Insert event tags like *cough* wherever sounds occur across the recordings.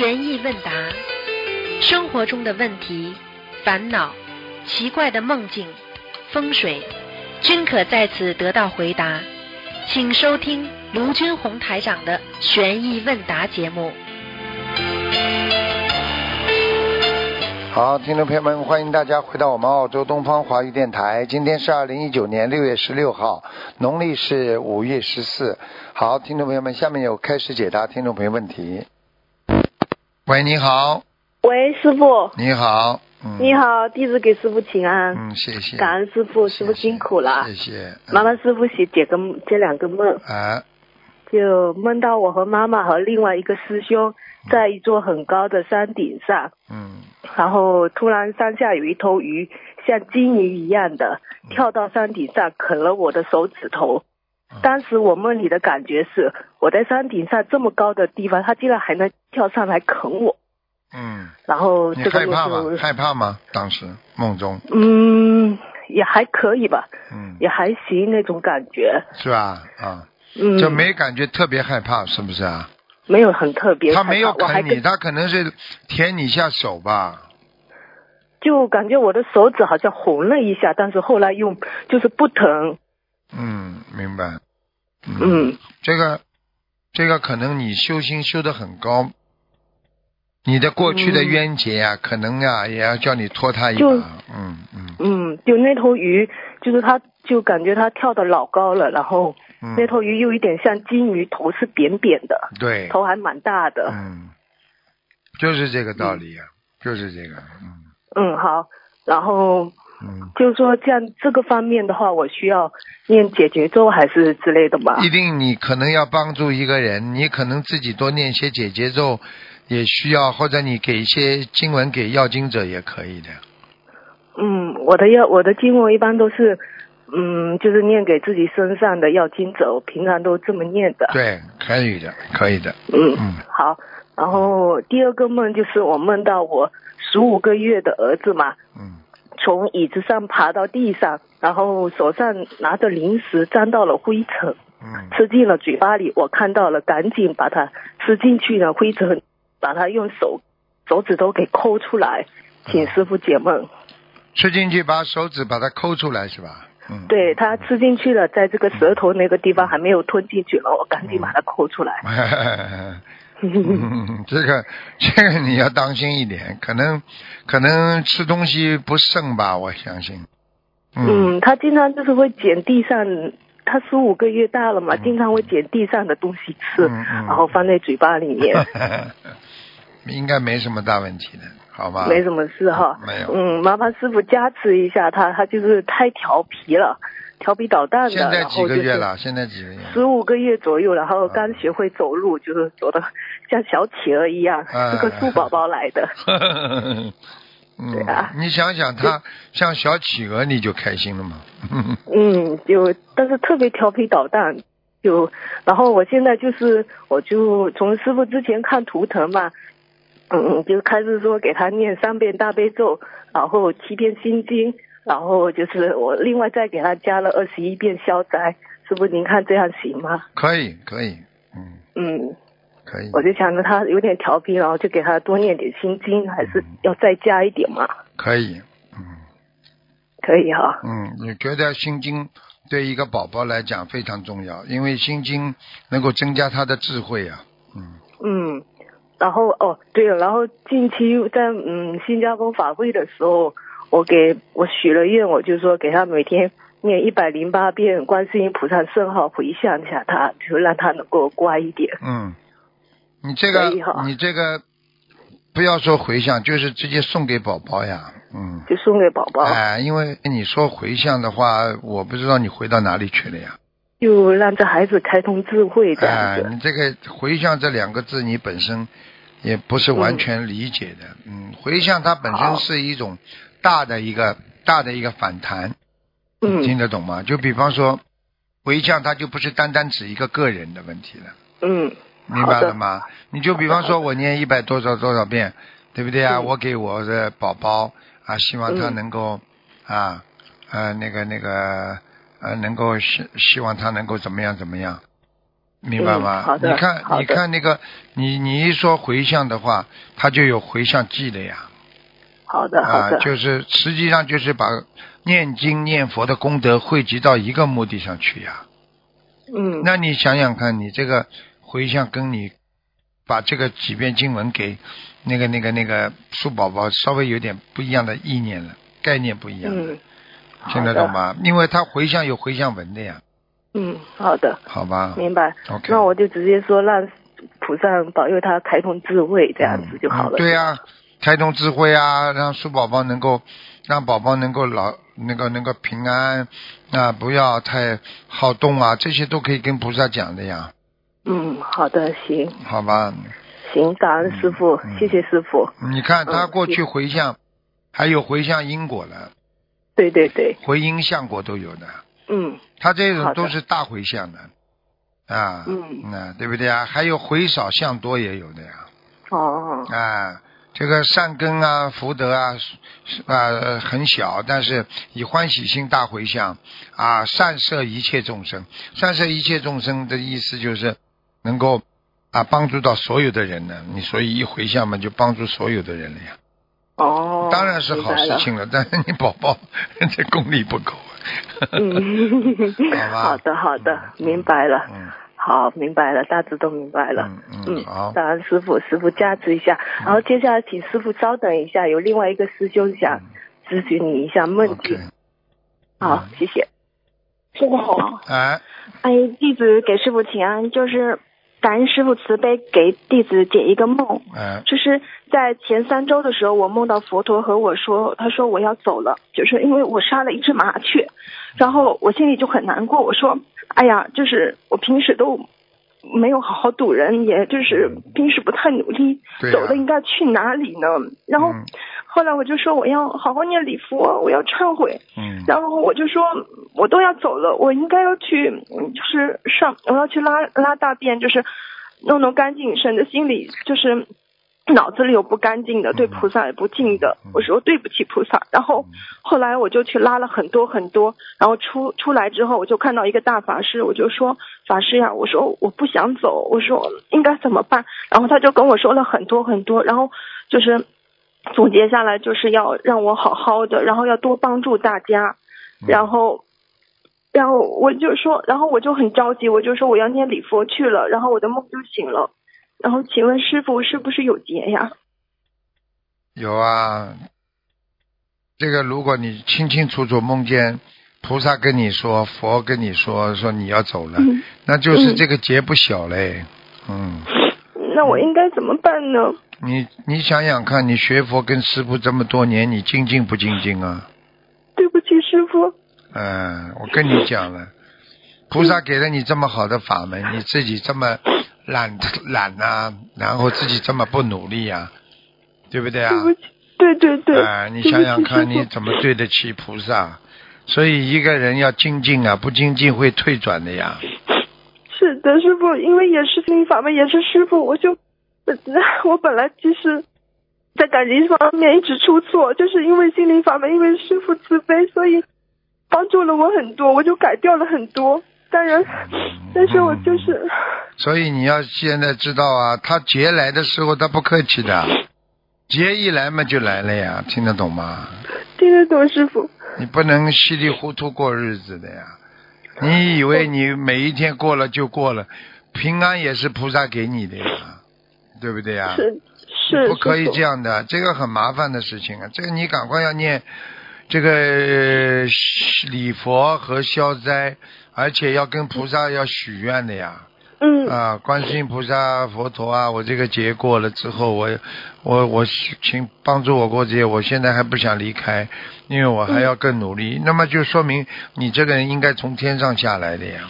悬疑问答，生活中的问题、烦恼、奇怪的梦境、风水，均可在此得到回答。请收听卢军红台长的悬疑问答节目。好，听众朋友们，欢迎大家回到我们澳洲东方华语电台。今天是二零一九年六月十六号，农历是五月十四。好，听众朋友们，下面有开始解答听众朋友问题。喂，你好，喂，师傅，你好，嗯，你，好，弟子给师傅请安，嗯，谢谢，感恩师傅，师傅辛苦了。谢。谢，麻烦师傅写解个这两个梦，啊，就梦到我和妈妈和另外一个师兄在一座很高的山顶上，嗯，然后突然山下有一头鱼像金鱼一样的跳到山顶上啃了我的手指头。当时我梦里的感觉是，我在山顶上这么高的地方，它竟然还能跳上来啃我。嗯，然后你这个就害怕吗？害怕吗？当时梦中，嗯，也还可以吧，嗯，也还行那种感觉。是吧？啊，嗯，就没感觉特别害怕，是不是啊？没有很特别。他没有啃你，他可能是舔你一下手吧？就感觉我的手指好像红了一下，但是后来又就是不疼。嗯，明白。嗯这个，这个可能你修心修得很高，你的过去的嗯冤结呀、可能啊、也要叫你拖他一把就。嗯嗯嗯，就那头鱼，就是它，就感觉它跳的老高了，然后嗯。那头鱼又有点像金鱼，头是扁扁的，对，头还蛮大的。嗯，就是这个道理呀、就是这个，嗯嗯，好。然后嗯，就是说，这样这个方面的话，我需要念解结咒还是之类的吗？一定你可能要帮助一个人，你可能自己多念些解结咒，也需要，或者你给一些经文给要经者也可以的。嗯，我的要我的经文一般都是，嗯，就是念给自己身上的要经者，我平常都这么念的。对，可以的，可以的。嗯，嗯好。然后第二个梦就是我梦到我十五个月的儿子嘛，嗯从椅子上爬到地上，然后手上拿着零食沾到了灰尘，嗯吃进了嘴巴里。我看到了，赶紧把它吃进去的灰尘，把它用手手指头给抠出来，请师傅解梦。吃进去，把手指把它抠出来是吧？嗯。对他吃进去了，在这个舌头那个地方还没有吞进去了，我赶紧把它抠出来。嗯，*laughs* *laughs* 这个这个你要当心一点，可能可能吃东西不慎吧，我相信。嗯嗯，他经常就是会捡地上，他十五个月大了嘛，嗯经常会捡地上的东西吃，嗯嗯然后放在嘴巴里面，*laughs* 应该没什么大问题的，好吧？没什么事哈。没有嗯，麻烦师傅加持一下他，他就是太调皮了，调皮捣蛋的，现在几个月了？现在几个月？十五个月左右，然后刚学会走路，就是走的像小企鹅一样，啊是个树宝宝来的。*laughs* 嗯，对啊你想想他像小企鹅，你就开心了嘛。*laughs* 嗯，就但是特别调皮捣蛋，就然后我现在就是我就从师傅之前看图腾嘛，嗯，就开始说给他念三遍大悲咒，然后七遍心经，然后就是我另外再给他加了二十一遍消灾，师傅您看这样行吗？可以，可以，嗯，嗯，可以，我就想着他有点调皮，然后就给他多念点心经，还是要再加一点嘛？可以，嗯可以哈。嗯，你觉得心经对一个宝宝来讲非常重要，因为心经能够增加他的智慧啊。嗯嗯，然后哦，对了，然后近期在嗯新加坡法会的时候，我给我许了愿，我就说给他每天念一百零八遍观世音菩萨圣号回向一下他，就让他能够乖一点。嗯，你这个你这个不要说回向，就是直接送给宝宝呀。嗯。就送给宝宝，哎，因为你说回向的话，我不知道你回到哪里去了呀。就让这孩子开通智慧这样哎，你这个回向这两个字，你本身也不是完全理解的。嗯，回向它本身是一种大的一个大的一个反弹，听嗯得懂吗？就比方说，回向它就不是单单指一个个人的问题了，嗯，明白了吗？你就比方说我念一百多少多少遍，对不对啊？嗯我给我的宝宝啊，希望他嗯能够啊呃那个那个呃能够希希望他能够怎么样怎么样，明白吗？嗯好的你看，你看那个，你你一说回向的话，他就有回向记的呀。好的好啊，就是实际上就是把念经念佛的功德汇集到一个目的上去呀。嗯那你想想看，你这个回向跟你把这个几遍经文给那个那个那个树宝宝稍微有点不一样的意念了，概念不一样了，嗯，听得懂吗？因为他回向有回向文的呀，嗯，好的，好吧明白。？OK，那我就直接说让菩萨保佑他开通智慧，这样子就好了。嗯对呀、开通智慧啊，让树宝宝能够让宝宝能够老那个能够平安啊，不要太好动啊，这些都可以跟菩萨讲的呀，嗯，好的，行。好吧？行，感恩师傅，嗯谢谢师傅。你看他嗯过去回向，还有回向因果了，对对对，回因向果都有的，嗯他这种都是大回向的。啊，嗯。那对不对啊？还有回少向多也有的呀，哦。啊，这个善根啊、福德啊，是啊很小，但是以欢喜心大回向啊，善摄一切众生。善摄一切众生的意思就是能够啊帮助到所有的人呢。你所以一回向嘛，就帮助所有的人了呀。哦，当然是好事情了，但是你宝宝这功力不够。嗯，好吧好的好的，明白了。嗯好，明白了，大致都明白了。嗯嗯，好，感恩师傅，师傅加持一下。然后接下来请师傅稍等一下，有另外一个师兄想咨询你一下梦境。好，谢谢。师傅好，哎，哎，弟子给师傅请安，就是感恩师傅慈悲，给弟子解一个梦。哎，就是在前三周的时候，我梦到佛陀和我说，他说我要走了，就是因为我杀了一只麻雀，然后我心里就很难过。我说，哎呀，就是我平时都没有好好度人，也就是平时不太努力，走了应该去哪里呢？然后嗯后来我就说我要好好念礼佛，我要忏悔。嗯然后我就说，我都要走了，我应该要去，嗯就是上，我要去拉拉大便，就是弄弄干净，省得心里就是脑子里有不干净的，对菩萨也不敬的。我说对不起菩萨。然后后来我就去拉了很多很多，然后出出来之后，我就看到一个大法师，我就说法师呀，我说我不想走，我说应该怎么办？然后他就跟我说了很多很多，然后就是。总结下来就是要让我好好的，然后要多帮助大家，然后，然后我就说，然后我就很着急，我就说我要念礼佛去了，然后我的梦就醒了，然后请问师傅是不是有劫呀？有啊，这个如果你清清楚楚梦见菩萨跟你说，佛跟你说，说你要走了，嗯，那就是嗯。这个劫不小嘞。嗯，那我应该怎么办呢？你你想想看，你学佛跟师傅这么多年，你精进不精进啊？对不起师傅，嗯，我跟你讲了，菩萨给了你这么好的法门，你自己这么懒懒呐、然后自己这么不努力呀、对不对啊？对不起，对对对，啊，你想想看，你怎么对得起菩萨？所以一个人要精进啊，不精进会退转的呀。是的，师傅，因为也是心灵法门，也是师傅，我就，呃 *laughs* 我本来其实在感情方面一直出错，就是因为心灵法门，因为师傅慈悲，所以帮助了我很多，我就改掉了很多。当然，但是我就是，所以你要现在知道啊，他劫来的时候他不客气的，劫一来嘛就来了呀，听得懂吗？听得懂师傅。你不能稀里糊涂过日子的呀。你以为你每一天过了就过了，平安也是菩萨给你的呀，对不对呀？是是，不可以这样的，这个很麻烦的事情啊！这个你赶快要念这个呃礼佛和消灾，而且要跟菩萨要许愿的呀。嗯啊，观世音菩萨、佛陀啊，我这个劫过了之后，我我我请帮助我过节，我现在还不想离开，因为我还要更努力。那么就说明你这个人应该从天上下来的呀。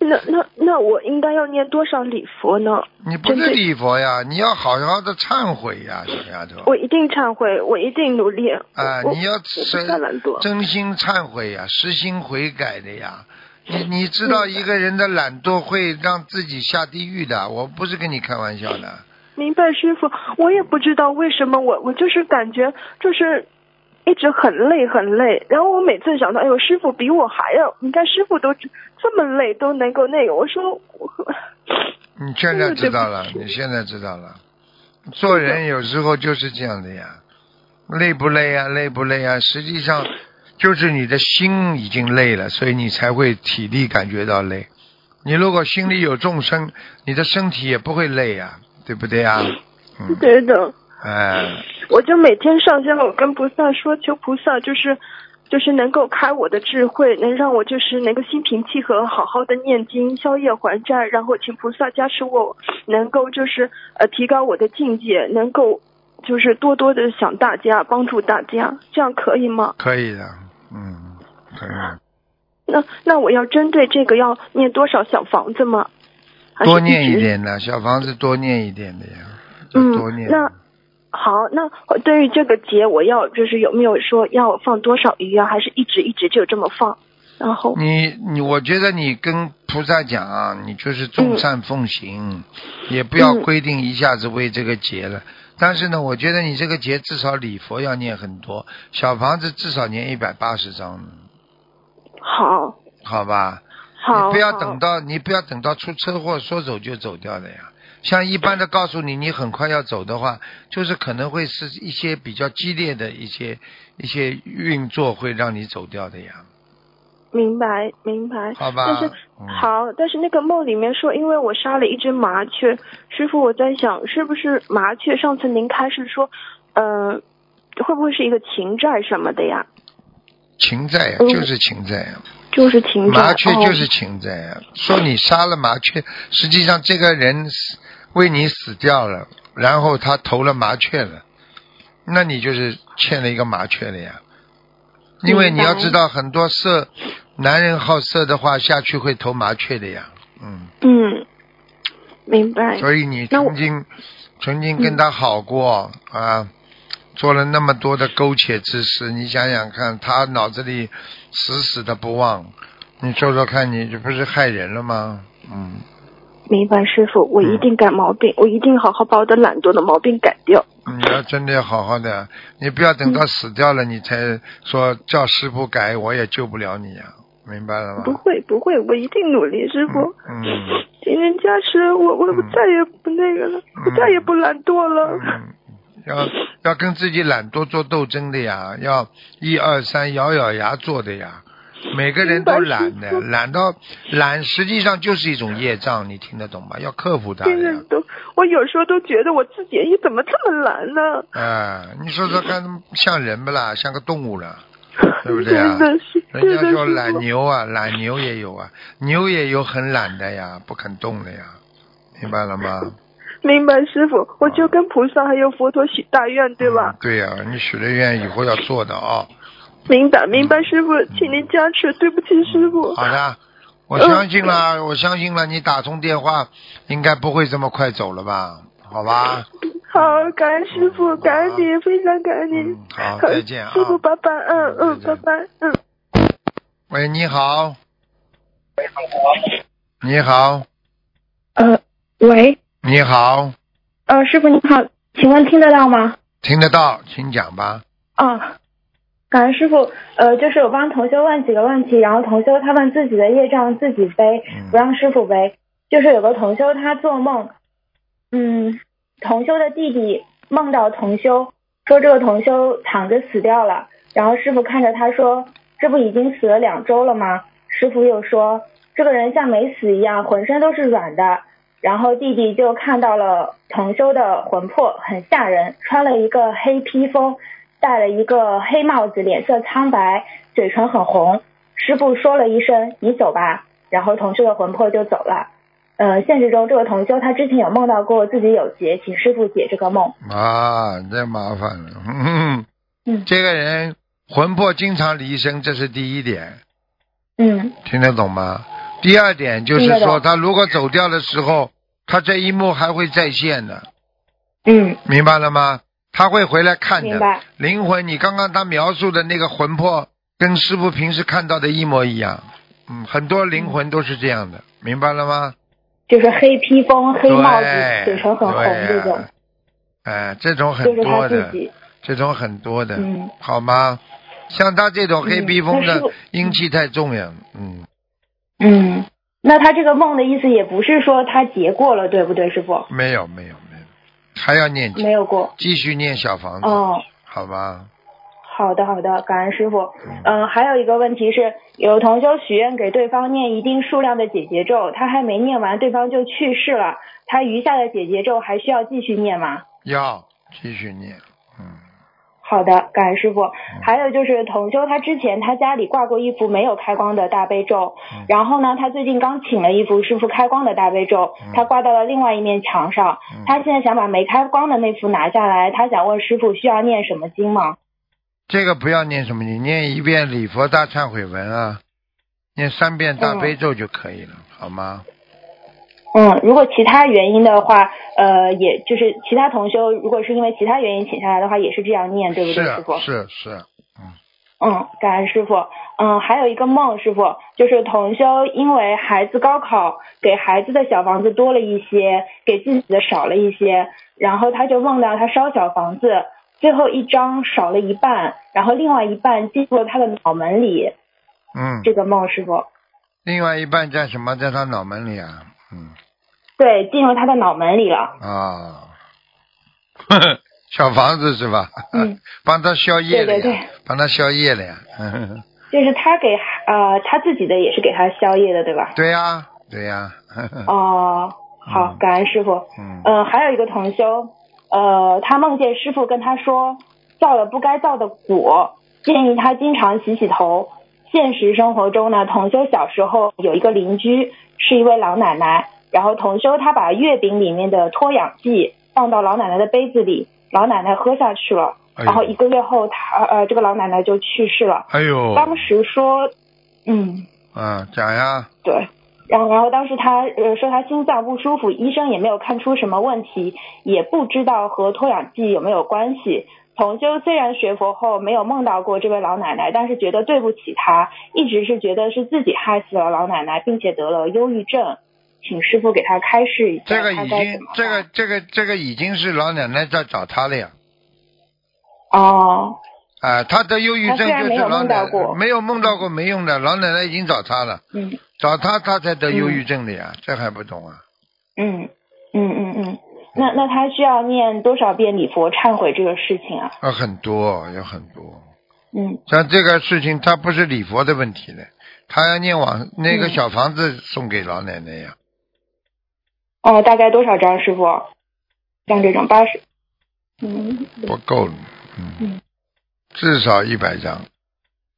那那那我应该要念多少礼佛呢？你不是礼佛呀，你要好好的忏悔呀，小丫头。我一定忏悔，我一定努力。啊，我你要我不太懒惰。真心忏悔呀，实心悔改的呀。你你知道一个人的懒惰会让自己下地狱的，我不是跟你开玩笑的。明白，师傅，我也不知道为什么我我就是感觉就是一直很累很累。然后我每次想到，哎呦，师傅比我还要，你看师傅都这么累都能够那个，我说我你现在知道了，你现在知道了。做人有时候就是这样的呀，累不累啊？累不累啊？实际上就是你的心已经累了，所以你才会体力感觉到累。你如果心里有众生，你的身体也不会累呀，对不对呀？嗯，对的。哎，我就每天上香，我跟菩萨说，求菩萨就是就是能够开我的智慧，能让我就是能够心平气和，好好的念经，消业还债，然后请菩萨加持我，能够就是呃提高我的境界，能够就是多多的想大家，帮助大家，这样可以吗？可以的，嗯，可以。那那我要针对这个要念多少小房子吗？多念一点的，小房子多念一点的呀，多念。那好，那对于这个节，我要就是有没有说要放多少鱼啊？还是一直一直就这么放？然后你你，我觉得你跟菩萨讲啊，你就是众善奉行，也不要嗯规定一下子为这个节了。但是呢，我觉得你这个节至少礼佛要念很多，小房子至少念一百八十章，好，好吧？好，你不要等到你不要等到出车祸说走就走掉的呀。像一般的告诉你你很快要走的话，就是可能会是一些比较激烈的一些一些运作会让你走掉的呀，明白明白。好吧？但是嗯好，但是那个梦里面说，因为我杀了一只麻雀，师傅，我在想是不是麻雀？上次您开始说，嗯、会不会是一个情债什么的呀？情债呀，嗯就是情债呀，就是情债。麻雀哦就是情债呀。说你杀了麻雀，实际上这个人死为你死掉了，然后他投了麻雀了，那你就是欠了一个麻雀了呀。因为你要知道，很多色男人好色的话，下去会投麻雀的呀。嗯，嗯，明白。所以你曾经曾经跟他好过啊，做了那么多的苟且之事，你想想看，他脑子里死死的不忘，你说说看，你这不是害人了吗？嗯，明白，师傅，我一定改毛病，我一定好好把我的懒惰的毛病改掉。你要真的要好好的，你不要等到死掉了，你才说叫师傅改，我也救不了你呀、明白了吗？不会不会，我一定努力，师傅。嗯今天加持我，我我嗯再也不那个了，我再也不懒惰了。嗯，要要跟自己懒惰做斗争的呀，要一二三咬咬牙做的呀。每个人都懒的，懒到懒实际上就是一种业障，你听得懂吗？要克服它我有时候都觉得我自己，你怎么这么懒呢？啊，你说说看，像人不啦？像个动物了，*laughs* 对不对啊真的是，人家说懒。牛啊，懒牛也有啊，牛也有很懒的呀，不肯动的呀，明白了吗？明白，师傅，我就跟菩萨还有佛陀许大愿，对吧嗯？对呀、你许了愿以后要做的啊、明白，明白，师傅，请您加持。对不起，师傅。好的，我相信了，我相信了，你打通电话应该不会这么快走了吧？好吧，好，感恩师傅，感恩你，非常感恩你嗯。好再见啊师傅，拜拜，嗯嗯，拜拜，嗯。喂，你好，你好，呃，喂，你好，呃，师傅你好，请问听得到吗？听得到，请讲吧。啊，感恩师傅，呃，就是我帮同修问几个问题，然后同修他问自己的业障自己背，嗯不让师傅背。就是有个同修他做梦，嗯，同修的弟弟梦到同修，说这个同修躺着死掉了，然后师傅看着他说，这不已经死了两周了吗？师傅又说，这个人像没死一样，浑身都是软的。然后弟弟就看到了同修的魂魄，很吓人，穿了一个黑披风，戴了一个黑帽子，脸色苍白，嘴唇很红。师傅说了一声“你走吧”，然后同修的魂魄就走了。呃，现实中这个同修他之前有梦到过自己有劫，请师傅解这个梦。啊，这麻烦了。嗯，嗯这个人魂魄经常离身，这是第一点，嗯听得懂吗？第二点就是说，他如果走掉的时候，他这一幕还会再现的，嗯，明白了吗？他会回来看的。灵魂，你刚刚他描述的那个魂魄，跟师傅平时看到的一模一样。嗯，很多灵魂都是这样的，明白了吗？就是黑披风、黑帽子、嘴唇很红对这种，哎，这种很多的。这种很多的，嗯好吗？像他这种黑披风的阴气太重呀，嗯，嗯，那他这个梦的意思也不是说他结过了，对不对，师傅？没有没有，还要念经没有过。继续念小房子，哦，好吧？好的好的，感恩师傅。嗯、还有一个问题是，有同修许愿给对方念一定数量的解结咒，他还没念完，对方就去世了，他余下的解结咒还需要继续念吗？要继续念，嗯，好的，感恩师傅。还有就是同修，他之前他家里挂过一幅没有开光的大悲咒，嗯然后呢，他最近刚请了一幅师傅开光的大悲咒，他挂到了另外一面墙上。嗯他现在想把没开光的那幅拿下来，他想问师傅需要念什么经吗？这个不要念什么，经念一遍礼佛大忏悔文啊，念三遍大悲咒就可以了，好吗？嗯，如果其他原因的话，呃，也就是其他同修，如果是因为其他原因请下来的话，也是这样念，对不对，师傅？是是嗯，嗯，感恩师傅。嗯，还有一个梦，师傅就是同修因为孩子高考，给孩子的小房子多了一些，给自己的少了一些，然后他就梦到他烧小房子，最后一张少了一半，然后另外一半进入了他的脑门里。嗯，这个梦，师傅另外一半在什么？在他脑门里啊，嗯对，进入他的脑门里了。啊，呵 *laughs* 呵小房子是吧？嗯，*laughs* 帮他消业了呀，对对对帮他消业了呀，*laughs* 就是他给呃他自己的也是给他宵夜的，对吧？对呀对呀，哦，好，感恩师傅。嗯呃，还有一个同修，呃，他梦见师傅跟他说造了不该造的果，建议他经常洗洗头。现实生活中呢，童修小时候有一个邻居是一位老奶奶，然后童修他把月饼里面的脱氧剂放到老奶奶的杯子里，老奶奶喝下去了，哎然后一个月后他呃这个老奶奶就去世了。哎呦，当时说，嗯，啊，讲呀，对，然后然后当时他呃说他心脏不舒服，医生也没有看出什么问题，也不知道和脱氧剂有没有关系。同修虽然学佛后没有梦到过这位老奶奶，但是觉得对不起她，一直是觉得是自己害死了老奶奶，并且得了忧郁症，请师傅给他开示一下，这个已经这个这个这个已经是老奶奶在找他了呀。哦。啊，他得忧郁症就是老奶梦到过。没有梦到过没用的，老奶奶已经找他了，嗯。找他他才得忧郁症的呀，这还不懂啊？嗯嗯嗯嗯，那那他需要念多少遍礼佛忏悔这个事情啊？啊，很多有很多，嗯。像这个事情，他不是礼佛的问题了，他要念往那个嗯。小房子送给老奶奶呀，哦，大概多少张师傅？像这种八十，嗯，不够了，嗯。嗯，至少一百张。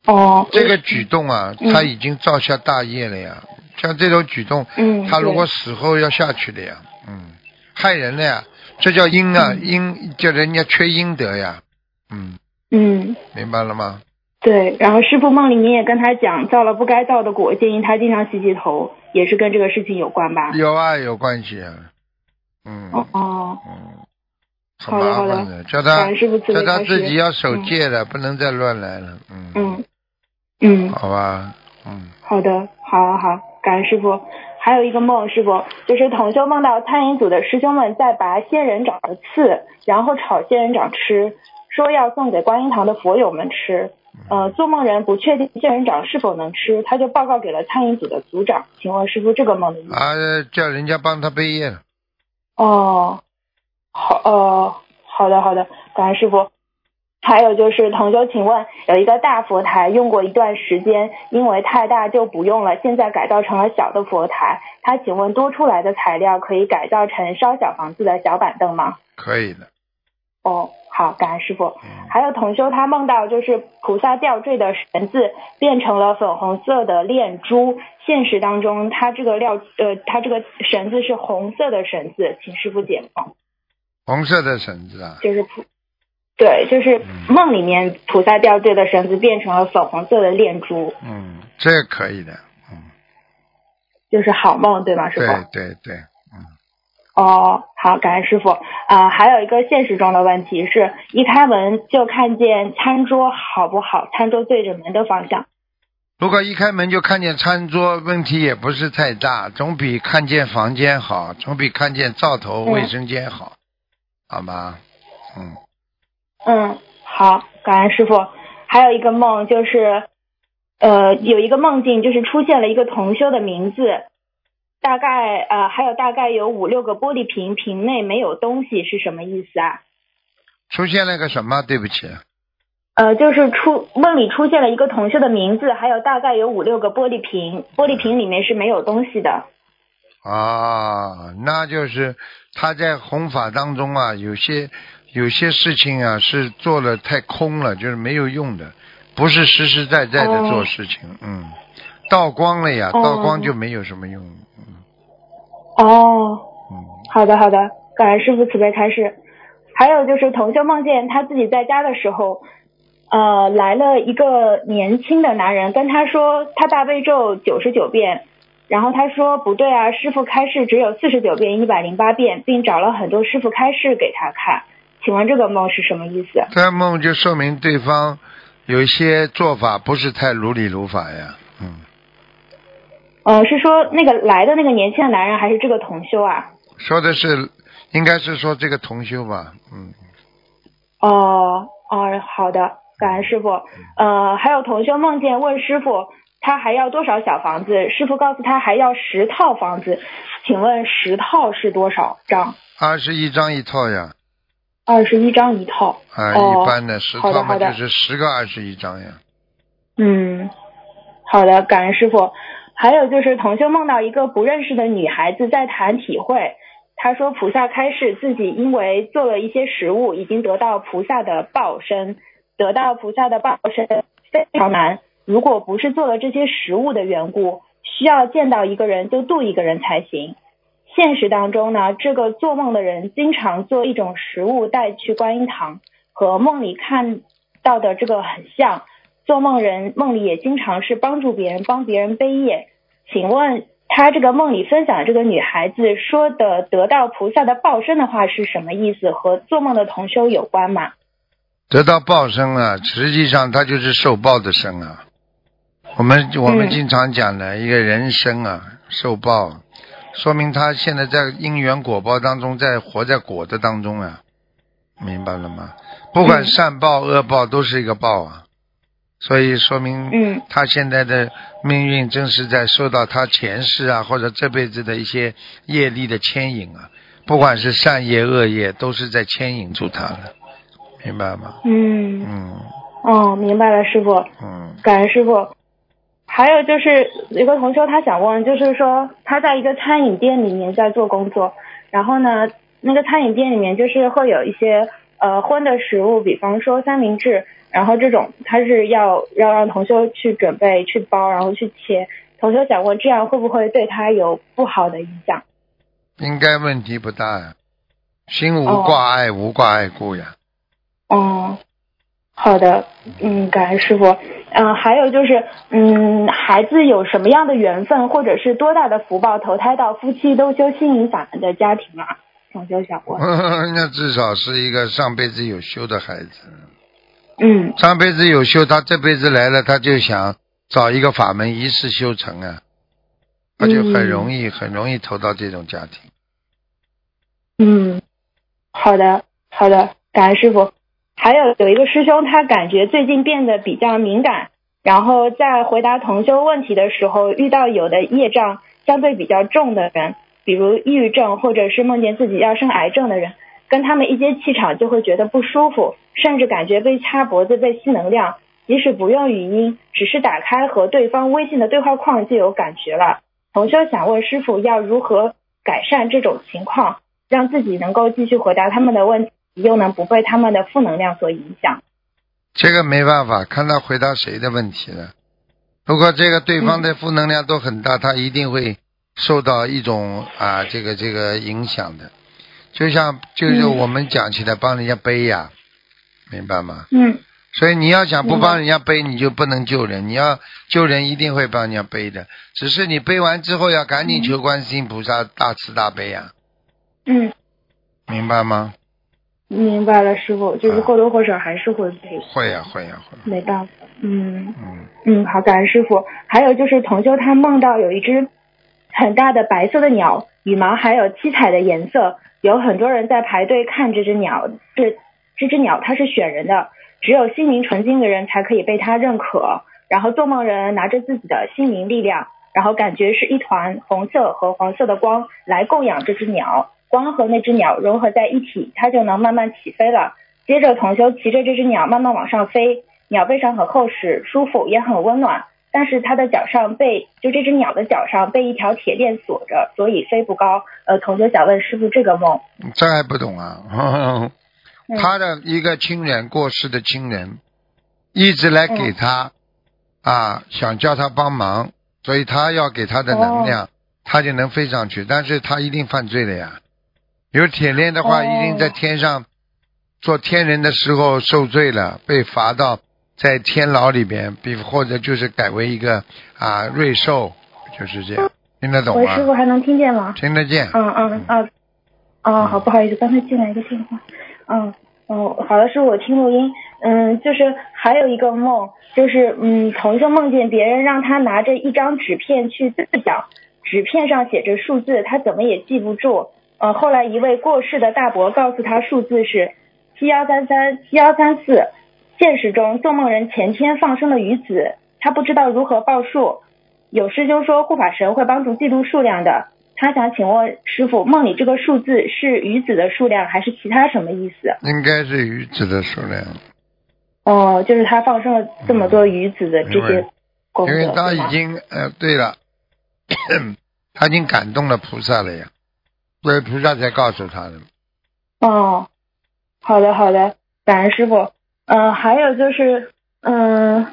哦，这个举动啊，嗯。他已经造下大业了呀。像这种举动，嗯，他如果死后要下去的呀，嗯，害人的呀，这叫阴啊，嗯。阴叫人家缺阴德呀，嗯，嗯，明白了吗？对。然后师傅梦里面也跟他讲，造了不该造的果，建议他经常洗洗头，也是跟这个事情有关吧？有啊，有关系啊，嗯。哦哦，嗯，很好的好的。麻烦的，叫他叫他。自己要守戒了，不能再乱来了，嗯，嗯嗯，好吧，嗯，好的，好好好，感恩师傅。还有一个梦，师傅就是同修梦到餐饮组的师兄们在拔仙人掌的刺，然后炒仙人掌吃，说要送给观音堂的佛友们吃。呃，做梦人不确定仙人掌是否能吃，他就报告给了餐饮组的组长。请问师傅这个梦的意思？啊，叫人家帮他背业了，哦，好，呃，好的好的，感恩师傅。还有就是同修，请问有一个大佛台用过一段时间，因为太大就不用了，现在改造成了小的佛台。他请问多出来的材料可以改造成烧小房子的小板凳吗？可以的，哦，好，感恩师傅。嗯还有同修，他梦到就是菩萨吊坠的绳子变成了粉红色的链珠，现实当中他这个料呃，他这个绳子是红色的绳子，请师傅解梦。红色的绳子啊，就是菩，对，就是嗯梦里面菩萨吊坠的绳子变成了粉红色的链珠，嗯，这个可以的，嗯。就是好梦，对吗，师对傅？对对，嗯，哦，好，感恩师傅。啊、还有一个现实中的问题是，一开门就看见餐桌好不好？餐桌对着门的方向。如果一开门就看见餐桌，问题也不是太大，总比看见房间好，总比看见灶头、嗯卫生间好，好吗？嗯，嗯，好，感恩师傅。还有一个梦就是，呃，有一个梦境就是出现了一个同修的名字，大概呃还有大概有五六个玻璃瓶，瓶内没有东西是什么意思啊？出现了个什么？对不起，呃，就是出梦里出现了一个同修的名字，还有大概有五六个玻璃瓶，玻璃瓶里面是没有东西的。啊，那就是他在弘法当中啊，有些有些事情啊是做了太空了，就是没有用的，不是实实在在的做事情。嗯，道光了呀，哦倒光就没有什么用。嗯哦，嗯，好的好的，感恩师傅慈悲开示。还有就是同修梦见他自己在家的时候，呃，来了一个年轻的男人，跟他说他大悲咒九十九遍，然后他说不对啊，师傅开示只有四十九遍一百零八遍，并找了很多师傅开示给他看。请问这个梦是什么意思？这梦就说明对方有一些做法不是太如理如法呀。嗯，呃，是说那个来的那个年轻的男人，还是这个同修啊？说的是应该是说这个同修吧。嗯，哦哦，好的，感恩师傅。呃，还有同修梦见问师傅，他还要多少小房子？师傅告诉他还要十套房子，请问十套是多少张？二十一张一套呀。二十一张一套。啊，哦一般的十套嘛，就是十个二十一张呀。嗯，好的，感恩师傅。还有就是同修梦到一个不认识的女孩子在谈体会，她说菩萨开示自己因为做了一些食物，已经得到菩萨的报身，得到菩萨的报身非常难。如果不是做了这些食物的缘故，需要见到一个人就度一个人才行。现实当中呢，这个做梦的人经常做一种食物带去观音堂，和梦里看到的这个很像。做梦人梦里也经常是帮助别人，帮别人背业。请问他这个梦里分享的这个女孩子说的得到菩萨的报身的话是什么意思？和做梦的同修有关吗？得到报身啊，实际上他就是受报的身啊。我们我们嗯经常讲的一个人生啊，受报，说明他现在在因缘果报当中，在活在果的当中啊，明白了吗？不管嗯善报恶报，都是一个报啊。所以说明，嗯他现在的命运正是在受到他前世啊或者这辈子的一些业力的牵引啊，不管是善业恶业，都是在牵引住他的，明白吗？嗯，嗯哦，明白了，师傅，嗯，感恩师傅。还有就是一个同修，他想问，就是说他在一个餐饮店里面在做工作，然后呢，那个餐饮店里面就是会有一些呃荤的食物，比方说三明治，然后这种他是要要让同修去准备去包，然后去切。同修想问，这样会不会对他有不好的影响？应该问题不大呀。心无哦挂碍，无挂碍故呀。哦，好的，嗯，感恩师傅。嗯、还有就是，嗯，孩子有什么样的缘分，或者是多大的福报，投胎到夫妻都修心灵法门的家庭啊？同修想过。*laughs* 那至少是一个上辈子有修的孩子。嗯上辈子有修，他这辈子来了，他就想找一个法门一世修成啊，那就很容易、很容易投到这种家庭。嗯，好的好的，感恩师傅。还有有一个师兄，他感觉最近变得比较敏感，然后在回答同修问题的时候，遇到有的业障相对比较重的人，比如抑郁症或者是梦见自己要生癌症的人，跟他们一接气场就会觉得不舒服，甚至感觉被掐脖子、被吸能量，即使不用语音，只是打开和对方微信的对话框就有感觉了。同修想问师傅要如何改善这种情况，让自己能够继续回答他们的问题，又能不被他们的负能量所影响。这个没办法，看他回答谁的问题了。如果这个对方的负能量都很大，他一定会受到一种啊这个这个影响的。就像就是嗯我们讲起来帮人家背呀，明白吗？嗯所以你要想不帮人家背，你就不能救人。你要救人，一定会帮人家背的。只是你背完之后，要赶紧求观世音菩萨大慈大悲呀、嗯，明白吗？明白了，师傅，就是啊或多或少还是会被，会呀、会呀、会。没办法。嗯嗯，嗯，好，感恩师傅。还有就是同修他梦到有一只很大的白色的鸟，羽毛还有七彩的颜色，有很多人在排队看这只鸟。这这只鸟它是选人的，只有心灵纯净的人才可以被它认可。然后做梦人拿着自己的心灵力量，然后感觉是一团红色和黄色的光来供养这只鸟，光和那只鸟融合在一起，它就能慢慢起飞了。接着同修骑着这只鸟慢慢往上飞，鸟背上很厚实，舒服也很温暖。但是它的脚上被就这只鸟的脚上被一条铁链锁着，所以飞不高。呃，同修想问师傅这个梦，这还不懂啊？嗯 *laughs* 他的一个亲人过世的亲人，一直来给他、啊，想叫他帮忙，所以他要给他的能量，他就能飞上去。但是他一定犯罪了呀！有铁链的话，哦一定在天上做天人的时候受罪了，被罚到在天牢里边，比或者就是改为一个啊瑞兽，就是这样，听得懂喂，师傅？还能听见吗？听得见。嗯嗯啊，哦，好，不好意思，刚才进来一个电话。嗯哦，好的，师傅，我听录音。嗯，就是还有一个梦，就是嗯，同修梦见别人让他拿着一张纸片去自讲，纸片上写着数字，他怎么也记不住。呃，后来一位过世的大伯告诉他数字是七幺三三七幺三四。现实中，做梦人前天放生了鱼子，他不知道如何报数。有师兄说护法神会帮助记录数量的，他想请问师傅，梦里这个数字是鱼子的数量还是其他什么意思？应该是鱼子的数量，哦，就是他放生了这么多鱼子的这些功德，因为他已经呃，对了，*coughs* 他已经感动了菩萨了呀，所以菩萨才告诉他的。哦，好的好的，感恩师傅。嗯、还有就是，嗯、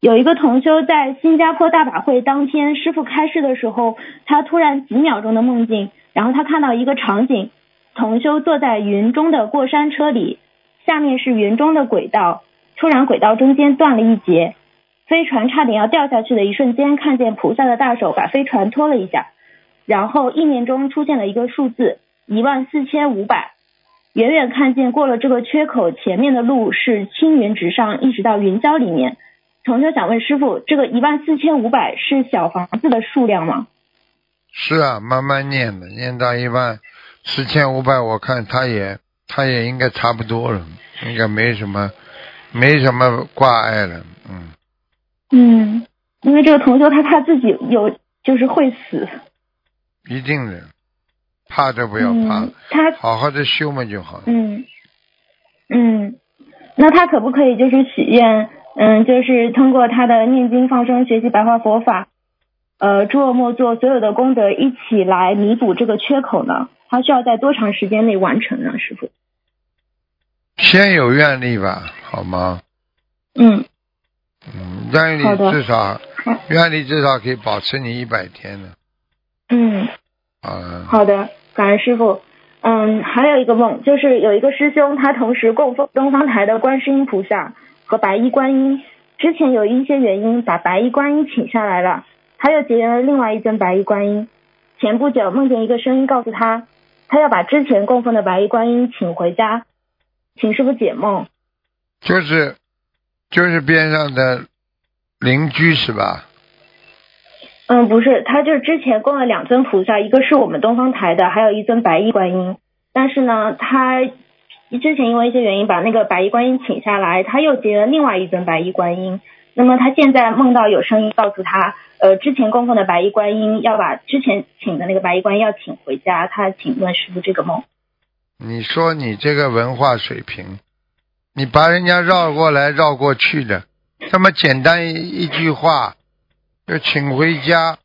有一个同修在新加坡大法会当天，师傅开示的时候，他突然几秒钟的梦境，然后他看到一个场景，同修坐在云中的过山车里，下面是云中的轨道，突然轨道中间断了一截，飞船差点要掉下去的一瞬间，看见菩萨的大手把飞船拖了一下，然后意念中出现了一个数字一万四千五百。远远看见过了这个缺口，前面的路是青云直上，一直到云霄里面。同学想问师傅，这个一万四千五百是小房子的数量吗？是啊，慢慢念的，念到一万四千五百，我看他也他也应该差不多了，应该没什么没什么挂碍了，嗯，嗯，因为这个同学他怕自己有就是会死，一定的，怕都不要怕，嗯，他好好的修嘛就好了。嗯嗯，那他可不可以就是许愿，嗯，就是通过他的念经放生、学习白话佛法，呃，诸恶莫作，所有的功德一起来弥补这个缺口呢？他需要在多长时间内完成呢？师傅？先有愿力吧，好吗？嗯，嗯，愿力至少愿力至少可以保持你一百天的，嗯，啊，好的，感恩师傅。嗯，还有一个梦，就是有一个师兄，他同时供奉东方台的观世音菩萨和白衣观音。之前有一些原因把白衣观音请下来了，他又结缘了另外一尊白衣观音。前不久梦见一个声音告诉他，他要把之前供奉的白衣观音请回家，请师傅解梦。就是就是边上的邻居是吧？嗯，不是，他就是之前供了两尊菩萨，一个是我们东方台的，还有一尊白衣观音。但是呢，他之前因为一些原因把那个白衣观音请下来，他又结了另外一尊白衣观音。那么他现在梦到有声音告诉他，呃，之前供奉的白衣观音要把之前请的那个白衣观音要请回家。他请问师傅这个梦？你说你这个文化水平，你把人家绕过来绕过去的，这么简单一句话，就请回家，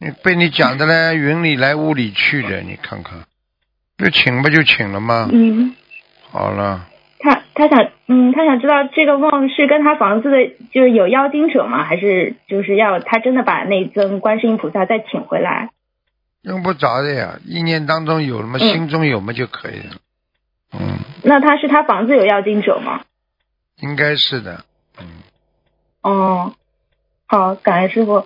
你被你讲的呢云里来雾里去的，你看看，就请不就请了吗？嗯，好了，他他想，嗯，他想知道这个梦是跟他房子的，就是有妖精者吗？还是就是要他真的把那尊观世音菩萨再请回来？用不着的呀，意念当中有什么，嗯心中有么就可以了。嗯，那他是他房子有妖精者吗？应该是的。嗯，哦，好，感恩师傅。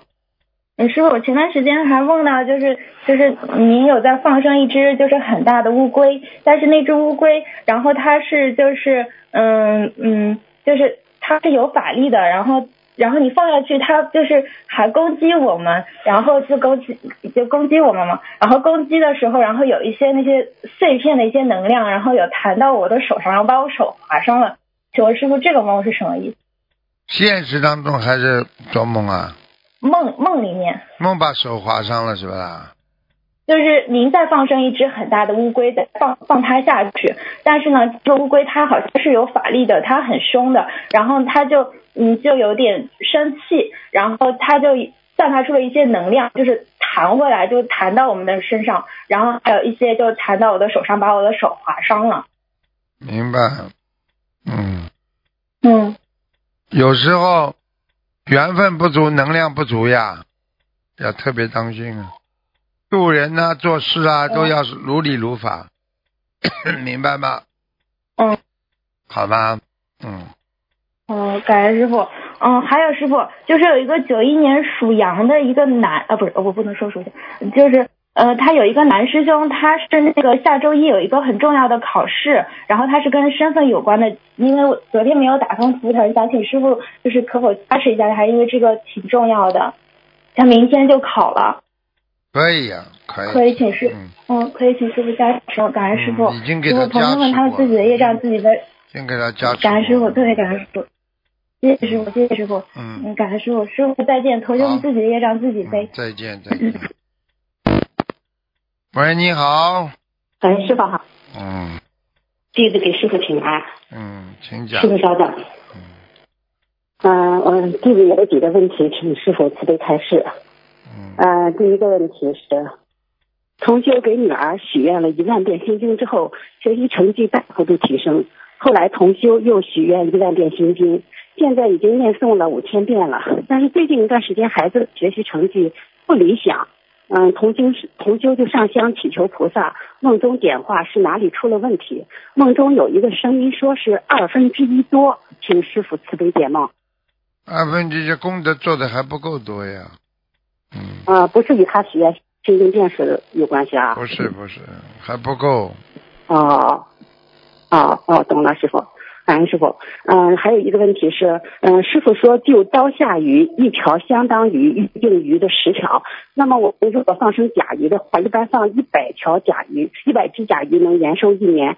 嗯，师傅，我前段时间还梦到，就是就是您有在放生一只就是很大的乌龟，但是那只乌龟，然后它是就是嗯嗯，就是它是有法力的，然后然后你放下去，它就是还攻击我们，然后就攻击就攻击我们嘛，然后攻击的时候，然后有一些那些碎片的一些能量，然后有弹到我的手上，然后把我手划伤了。请问师傅，这个梦是什么意思？现实当中还是做梦啊？梦梦里面梦把手划伤了是吧？就是您在放生一只很大的乌龟，在放放它下去，但是呢，这乌龟它好像是有法力的，它很凶的，然后它就嗯就有点生气，然后它就散发出了一些能量，就是弹回来，就弹到我们的身上，然后还有一些就弹到我的手上，把我的手划伤了。明白？嗯，嗯有时候缘分不足，能量不足呀，要特别当心啊。渡人呐、做事啊，都要如理如法，*coughs* 明白吗？嗯好吧，嗯，哦，感恩师傅。嗯，还有师傅，就是有一个九一年属羊的一个男，啊，不是，我不能说属相，就是呃，他有一个男师兄，他是那个下周一有一个很重要的考试，然后他是跟身份有关的，因为我昨天没有打通图腾，想请师傅就是可否加持一下他，因为这个挺重要的，他明天就考了，可以呀、可以。可以请师，嗯，嗯，可以请师傅加持，感恩师傅。嗯已经给师他加傅朋友们他们自己的业障自己的，先给他加持。感恩师傅，特别感恩师傅，谢谢师傅，谢谢师傅。嗯，嗯，感恩师傅，师傅再见，同学们自己的业障自己背嗯。再见，再见。*laughs* 喂，你好。哎，师傅好，嗯弟子给师傅请安，嗯，请讲师。傅稍等。嗯、嗯我弟子有几个问题，请师傅慈悲开示。嗯呃，第一个问题是，同修给女儿许愿了一万遍心经之后，学习成绩大幅度提升。后来同修又许愿一万遍心经，现在已经念诵了五千遍了。但是最近一段时间，孩子学习成绩不理想。嗯，同修是同修就上香祈求菩萨，梦中点化是哪里出了问题？梦中有一个声音说是二分之一多，请师傅慈悲解梦。二分之一功德做的还不够多呀。嗯，啊、不是与他许愿心经电视有关系啊？不是不是，还不够。哦，哦哦，懂了，师傅，感恩师傅。嗯、还有一个问题是，嗯、师傅说就刀下鱼一条相当于预定鱼的十条，那么我们如果放生甲鱼的话，一般放一百条甲鱼，一百只甲鱼能延寿一年。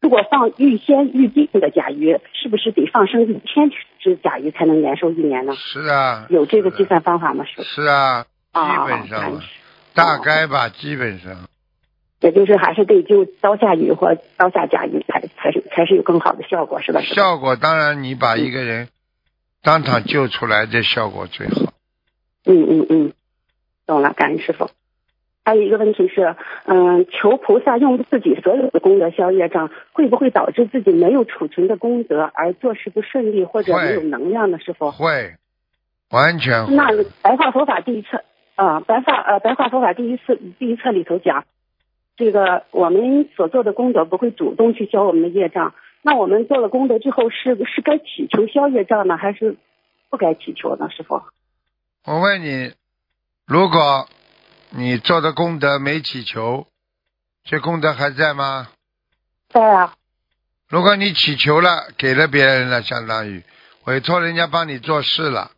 如果放预先预定的甲鱼，是不是得放生一千只甲鱼才能延寿一年呢？是啊。有这个计算方法吗？师傅？是啊，啊基本上大概吧，基本上。也就是还是得就刀下鱼或刀下甲鱼才才是才是有更好的效果，是吧？效果当然，你把一个人当场救出来，这效果最好。嗯嗯嗯，懂了，感恩师傅。还有一个问题是，嗯，求菩萨用自己所有的功德消业障，会不会导致自己没有储存的功德而做事不顺利或者没有能量呢？师傅？会，完全会。那白话佛法第一册啊、白话呃白话佛法第一次第一册里头讲，这个我们所做的功德不会主动去消我们的业障，那我们做了功德之后是是该祈求消业障呢，还是不该祈求呢？师傅？我问你，如果你做的功德没祈求，这功德还在吗？在啊，如果你祈求了，给了别人了，相当于委托人家帮你做事了，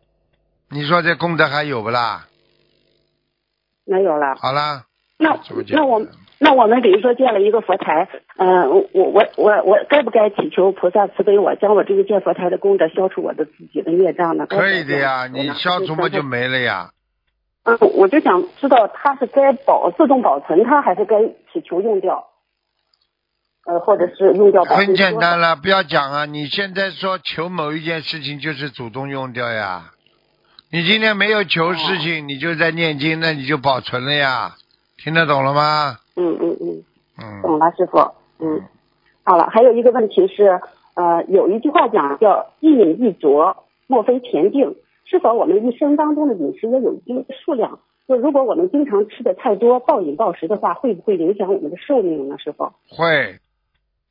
你说这功德还有不啦？没有了。好啦，那那我那我们比如说建了一个佛台，嗯、我我我我该不该祈求菩萨慈悲我，将我这个建佛台的功德消除我的自己的业障呢？可以的呀，你消除不就没了呀。嗯，我就想知道它是该保自动保存它，还是该祈求用掉？呃，或者是用掉很简单了，不要讲啊！你现在说求某一件事情，就是主动用掉呀。你今天没有求事情，你就在念经，那你就保存了呀。听得懂了吗？嗯嗯嗯，嗯，懂了，师傅。嗯，好了，还有一个问题是，呃，有一句话讲叫“一饮一啄，莫非前定”。是否我们一生当中的饮食也有一定的数量？就如果我们经常吃的太多、暴饮暴食的话，会不会影响我们的寿命呢？师傅？会，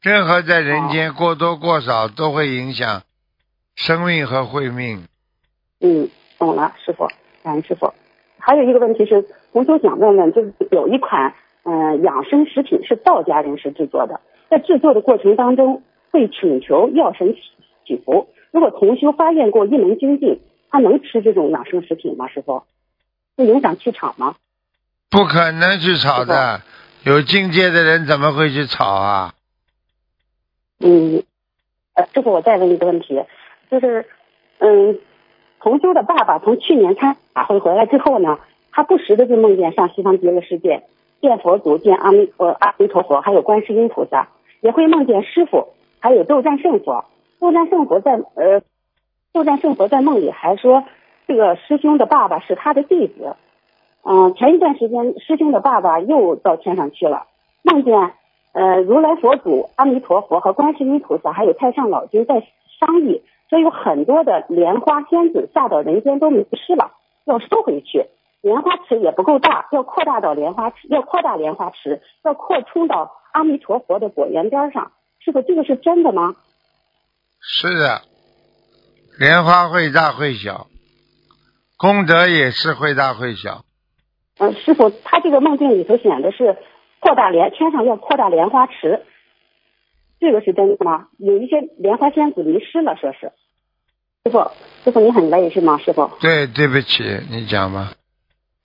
任何在人间过多过少都会影响生命和慧命。嗯，懂了，师傅，感恩师傅。还有一个问题是，同学想问问，就是有一款呃养生食品是道家人士制作的，在制作的过程当中会请求药神祈福。如果同修发现过一门精进，他能吃这种养生食品吗？师傅，会影响气场吗？不可能去炒的，有境界的人怎么会去炒啊？嗯，呃，师傅，我再问一个问题，就是，嗯，同修的爸爸从去年参法会回来之后呢，他不时的就梦见上西方极乐世界，见佛祖、见阿弥呃阿弥陀佛，还有观世音菩萨，也会梦见师傅，还有斗战胜佛。斗战胜佛在呃，斗战胜佛在梦里还说，这个师兄的爸爸是他的弟子。嗯，前一段时间师兄的爸爸又到天上去了，梦见呃如来佛祖、阿弥陀佛和观世音菩萨还有太上老君在商议，说有很多的莲花仙子下到人间都迷失了，要收回去。莲花池也不够大，要扩大到莲花池，要扩大莲花池，要扩充到阿弥陀佛的果园边上。师傅，这个是真的吗？是的，莲花会大会小，功德也是会大会小。嗯，师傅，他这个梦境里头显的是扩大莲，天上要扩大莲花池，这个是真的吗？有一些莲花仙子迷失了，说是。师傅，师傅你很累是吗？师傅。对，对不起，你讲吧，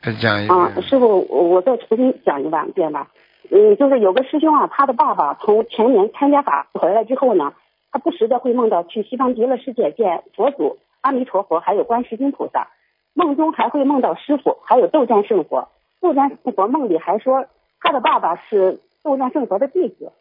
再讲一遍。啊，师傅，我我再重新讲一万遍吧。嗯，就是有个师兄啊，他的爸爸从前年参加法回来之后呢，他不时的会梦到去西方极乐世界见佛祖、阿弥陀佛，还有观世音菩萨。梦中还会梦到师傅，还有斗战胜佛。斗战胜佛梦里还说他的爸爸是斗战胜佛的弟子。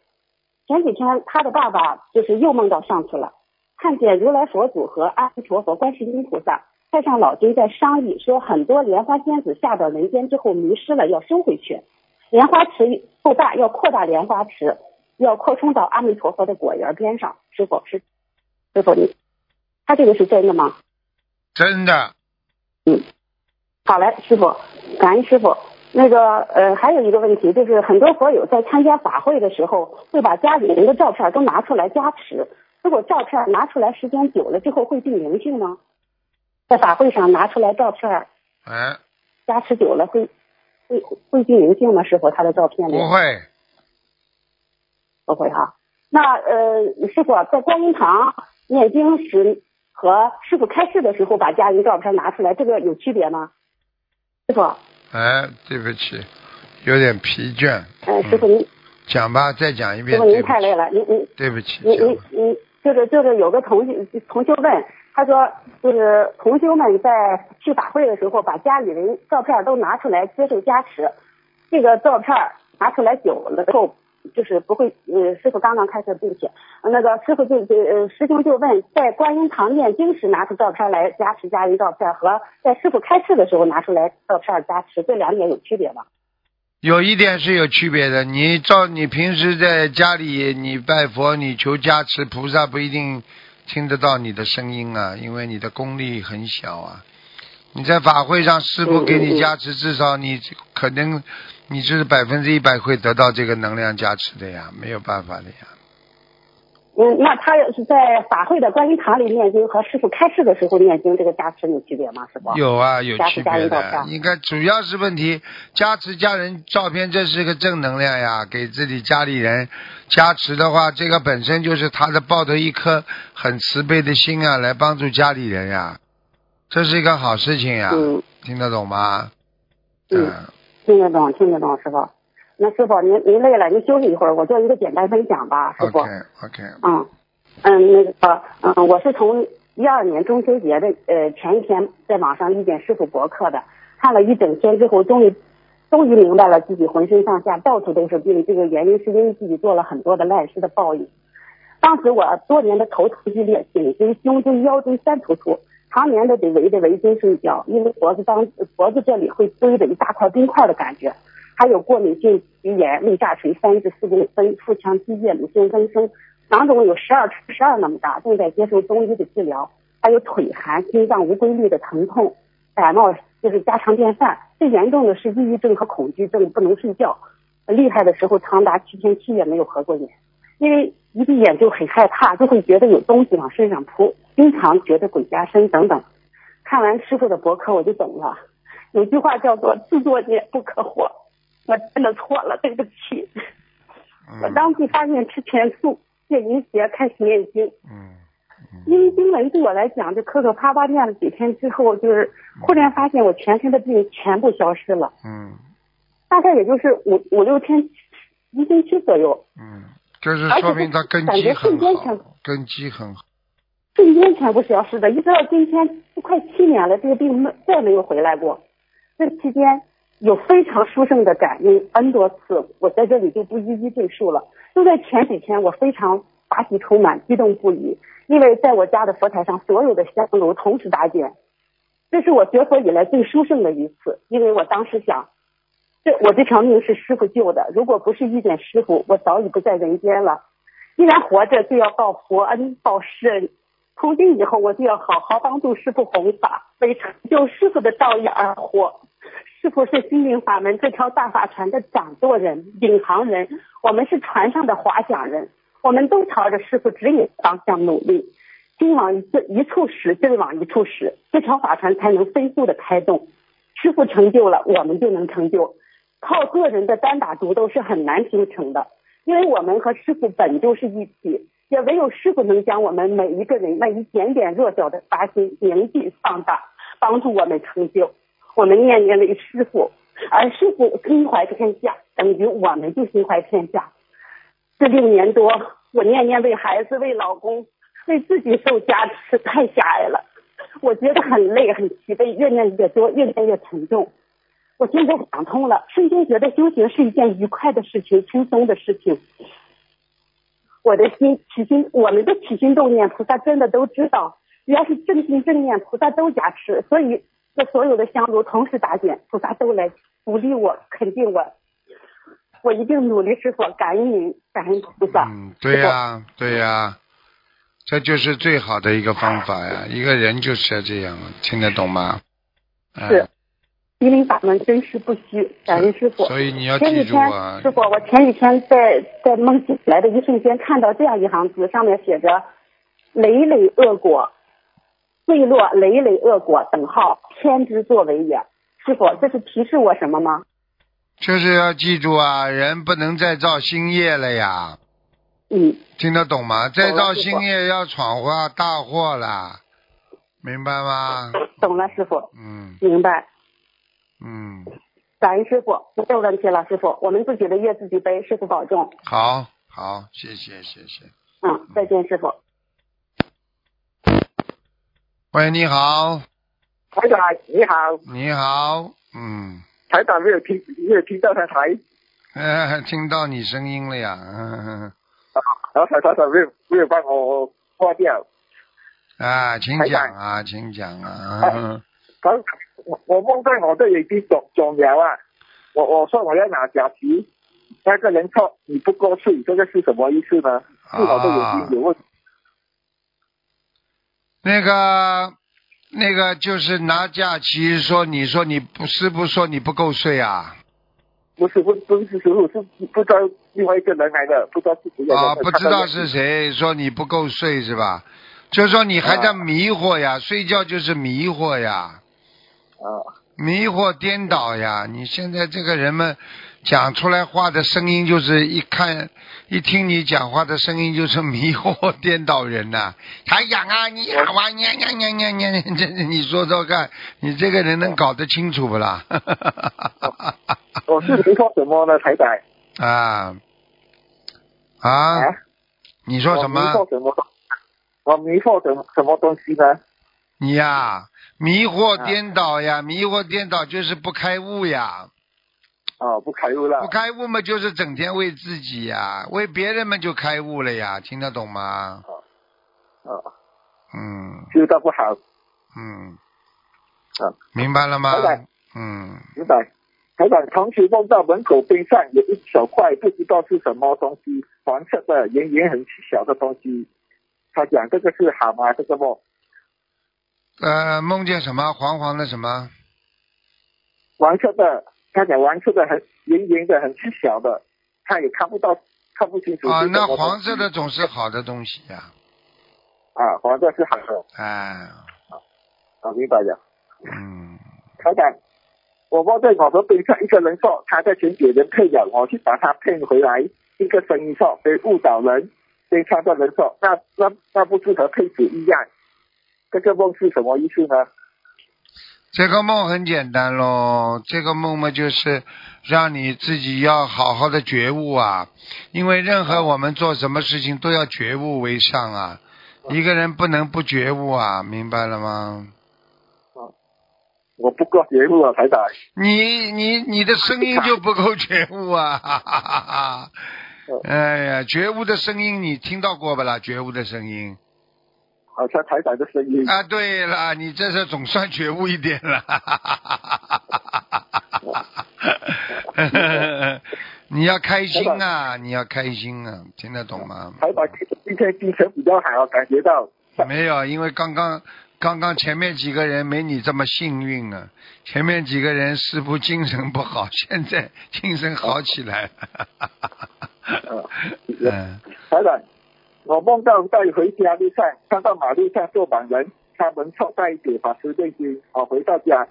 前几天他的爸爸就是又梦到上去了，看见如来佛祖和阿弥陀佛、观世音菩萨、太上老君在商议，说很多莲花仙子下到人间之后迷失了，要收回去。莲花池够大，要扩大莲花池，要扩充到阿弥陀佛的果园边上。师傅是，师傅你，他这个是真的吗？真的。嗯，好嘞，师傅，感恩师傅。那个呃，还有一个问题，就是很多佛友在参加法会的时候，会把家里人的照片都拿出来加持。如果照片拿出来时间久了之后，会定灵性吗？在法会上拿出来照片，哎，加持久了会会会定灵性吗？师傅，他的照片里不会，不会哈。那呃，师傅在观音堂念经时和师傅开示的时候，把家人照片拿出来，这个有区别吗？师傅。哎，对不起，有点疲倦。哎，师傅您讲吧，再讲一遍。师傅您太累了，您您对不起。您您您就是就是有个同学同学问，他说就是同修们在去法会的时候，把家里人照片都拿出来接受加持，这个照片拿出来久了之后。就是不会，呃，师傅刚刚开始，并且，那个师傅就就呃师兄就问，在观音堂念经时拿出照片来加持家人照片，和在师傅开示的时候拿出来照片加持，这两点有区别吗？有一点是有区别的，你照你平时在家里你拜佛，你求加持，菩萨不一定听得到你的声音啊，因为你的功力很小啊。你在法会上，师傅给你加持，至少你可能。你就是百分之一百会得到这个能量加持的呀，没有办法的呀。嗯，那他要是在法会的观音堂里念经和师傅开示的时候念经，这个加持有区别吗？是不？有啊，有区别的。应该主要是问题，加持家人照片，这是个正能量呀，给自己家里人加持的话，这个本身就是他的抱着一颗很慈悲的心啊，来帮助家里人呀，这是一个好事情呀。嗯。听得懂吗？嗯。听得懂，听得懂，师傅。那师傅，您您累了，您休息一会儿，我做一个简单分享吧，师傅。OK OK。嗯嗯，那个嗯，我是从一二年中秋节的呃前一天在网上遇见师傅博客的，看了一整天之后，终于终于明白了自己浑身上下到处都是病，这个原因是因为自己做了很多的烂事的报应。当时我多年的头疼剧烈，颈椎、胸椎、腰椎三突出。常年的得围着围巾睡觉，因为脖子当脖子这里会堆着一大块冰块的感觉，还有过敏性鼻炎、胃下垂三至四公分、腹腔积液、乳腺增生，囊肿有十二乘十二那么大，正在接受中医的治疗，还有腿寒、心脏无规律的疼痛，感冒就是家常便饭。最严重的是抑郁症和恐惧症，不能睡觉，厉害的时候长达七天七夜没有合过眼，因为一闭眼就很害怕，就会觉得有东西往身上扑。经常觉得鬼压身等等，看完师傅的博客我就懂了。有句话叫做“自作孽不可活”，我真的错了，对不起。嗯、我当即发现吃全素，戒淫邪，开始念经。嗯。因为经文对我来讲，就磕磕巴巴念了几天之后，就是忽然发现我全身的病全部消失了。嗯。大概也就是五五六天，一星期左右。嗯。就是说明他根基很好，根基很好。瞬间全部消失的，一直到今天都快七年了，这个病没再没有回来过。这期间有非常殊胜的感应 N 多次，我在这里就不一一赘述了。就在前几天，我非常法喜充满，激动不已，因为在我家的佛台上，所有的香炉同时打点，这是我学佛以来最殊胜的一次。因为我当时想，这我这条命是师傅救的，如果不是遇见师傅，我早已不在人间了。既然活着，就要报佛恩，报师恩。从今以后，我就要好好帮助师傅弘法，为成就师傅的道义而活。师傅是心灵法门这条大法船的掌舵人、领航人，我们是船上的划桨人，我们都朝着师傅指引的方向努力。心往一一处使，劲往一处使，这条法船才能飞速的开动。师傅成就了，我们就能成就。靠个人的单打独斗是很难形成的，因为我们和师傅本就是一体，也唯有师傅能将我们每一个人那一点点弱小的发心凝聚放大，帮助我们成就。我们念念为师傅，而师傅心怀天下，等于我们就心怀天下。这六年多，我念念为孩子、为老公、为自己受加持，太狭隘了。我觉得很累、很疲惫，越念越多，越念越沉重。我现在想通了，瞬间觉得修行是一件愉快的事情，轻松的事情。我的心起心，我们的起心动念，菩萨真的都知道。只要是正心正念，菩萨都加持。所以，这所有的香炉同时打点，菩萨都来鼓励我、肯定我。我一定努力师傅，感恩您，感恩菩萨。嗯，对呀、对呀、这就是最好的一个方法呀。一个人就是要这样，听得懂吗？嗯是心灵法门真实不虚，感恩师傅。所以你要记住啊，师傅，我前几天在在梦醒来的一瞬间，看到这样一行字，上面写着“累累恶果，坠落累累恶果等号，天之作为也”。师傅，这是提示我什么吗？就是要记住啊，人不能再造新业了呀，嗯，听得懂吗？再造新业要闯祸大祸了，明白吗？懂了，师傅，嗯明白。嗯，感恩师傅，没有问题了，师傅，我们自己的业自己背，师傅保重。好好，谢谢谢谢。嗯，再见，师傅。喂，你好，台长你好，你好，嗯，台长没有听没有听到他台，呃，听到你声音了呀，嗯、然后台台长没有没有帮我挂掉。啊，请讲啊，请讲啊，嗯刚我我梦到我的眼睛肿肿瘤啊，我我说我要拿假皮，那个人说你不过去，这个是什么意思呢？是我的眼睛有问题。那个那个就是拿假期说，你说你不是不说你不够睡啊？不是不不是师傅，是不知道另外一个人来的，不知道是谁。啊，不知道是谁说你不够睡是吧？就是说你还在迷惑呀，睡觉就是迷惑呀，啊，迷惑颠倒呀。你现在这个人们讲出来话的声音，就是一看一听你讲话的声音，就是迷惑颠倒人呐、*laughs* 台长啊，你好啊，呀呀呀呀你，这你说说看，你这个人能搞得清楚不啦？我是迷惑什么呢，台仔？啊啊，你说什我迷么？惑什么？我迷惑什么什么东西呢？你呀、迷惑颠倒呀，迷惑颠倒就是不开悟呀，哦，不开悟了不。开悟嘛就是整天为自己呀，为别人嘛就开悟了呀，听得懂吗？哦，嗯修道不好。嗯，啊，明白了吗明白？嗯，明白。台长同时梦到门口边上有一小块不知道是什么东西，黄色的、圆圆很小的东西。他讲这个是蛤蟆？这个梦呃，梦见什么黄黄的什么？黄色的，他讲黄色的很圆圆的、很细小的，他也看不到，看不清楚啊。那黄色的总是好的东西呀，啊，黄色是好的，哎，啊，明白了。嗯，他讲，我梦在我的边上一个人说他在前给人配了，我去把他骗回来。一个声音说被误导人，边上的人说那那那不是和骗子一样？这个梦是什么意思呢？这个梦很简单喽，这个梦嘛就是让你自己要好好的觉悟啊，因为任何我们做什么事情都要觉悟为上啊，一个人不能不觉悟啊，明白了吗？我不够觉悟啊，台长。你你你的声音就不够觉悟啊！哈哈哈哈哎呀，觉悟的声音你听到过不啦？觉悟的声音好像台长的声音。啊，对了，你这是总算觉悟一点了。哈哈哈哈哈哈你要开心啊！你要开心啊！听得懂吗？台长今天精神比较好，感觉到。没有，因为刚刚刚刚前面几个人没你这么幸运啊！前面几个人师傅精神不好，现在精神好起来了。*laughs* *laughs* 嗯，台长，我梦到在回家路上看到马路上坐满人，他们坐在一起把持念经。我回到家，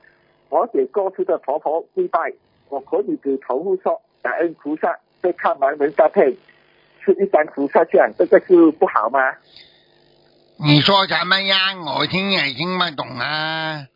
我给过去的婆婆跪拜，我和女子头部说感恩菩萨，再看完人搭配是一张菩萨像，这个是不好吗？你说什么呀？我听也听不懂啊。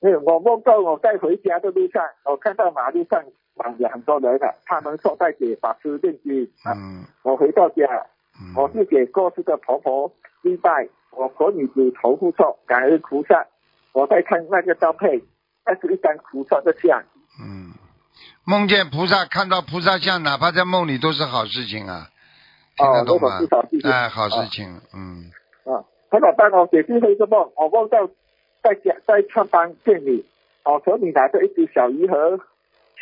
我梦到我在回家的路上，我看到马路上绑着很多人的，他们坐在给法师念经。嗯。我回到家，嗯我是给过世的婆婆祭拜，我和女子头部说感恩菩萨，我在看那个照片，那是一张菩萨的像。嗯，梦见菩萨，看到菩萨像，哪怕在梦里都是好事情啊，听得懂吗哦都是好事？情哎，好事情，嗯。啊，台长帮我解最后一个梦，我梦到在家在上班店里，我手里拿着一只小鱼和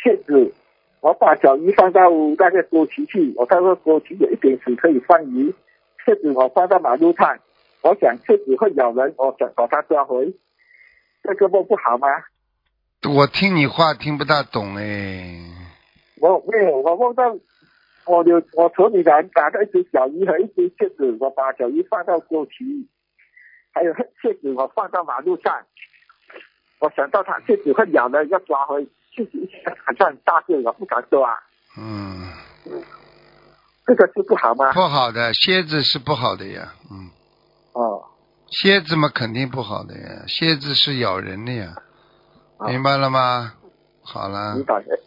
蟹子，我把小鱼放到那个锅旗去，我看到锅旗有一点水可以放鱼，蝎子我放到马路上，我想蝎子会咬人，我想把它抓回，这个梦不好吗？我听你话听不大懂哎。我没有，我梦到我有我手里拿拿着一只小鱼和一只蝎子，我把小鱼放到锅旗，还有蝎子我放到马路上，我想到它蝎子会咬人，要抓回，蝎子一下好像很大个，我不敢做啊，嗯，这个是不好吗？不好的，蝎子是不好的呀，嗯，哦，蝎子嘛肯定不好的呀，蝎子是咬人的呀，啊明白了吗？好了明，白了。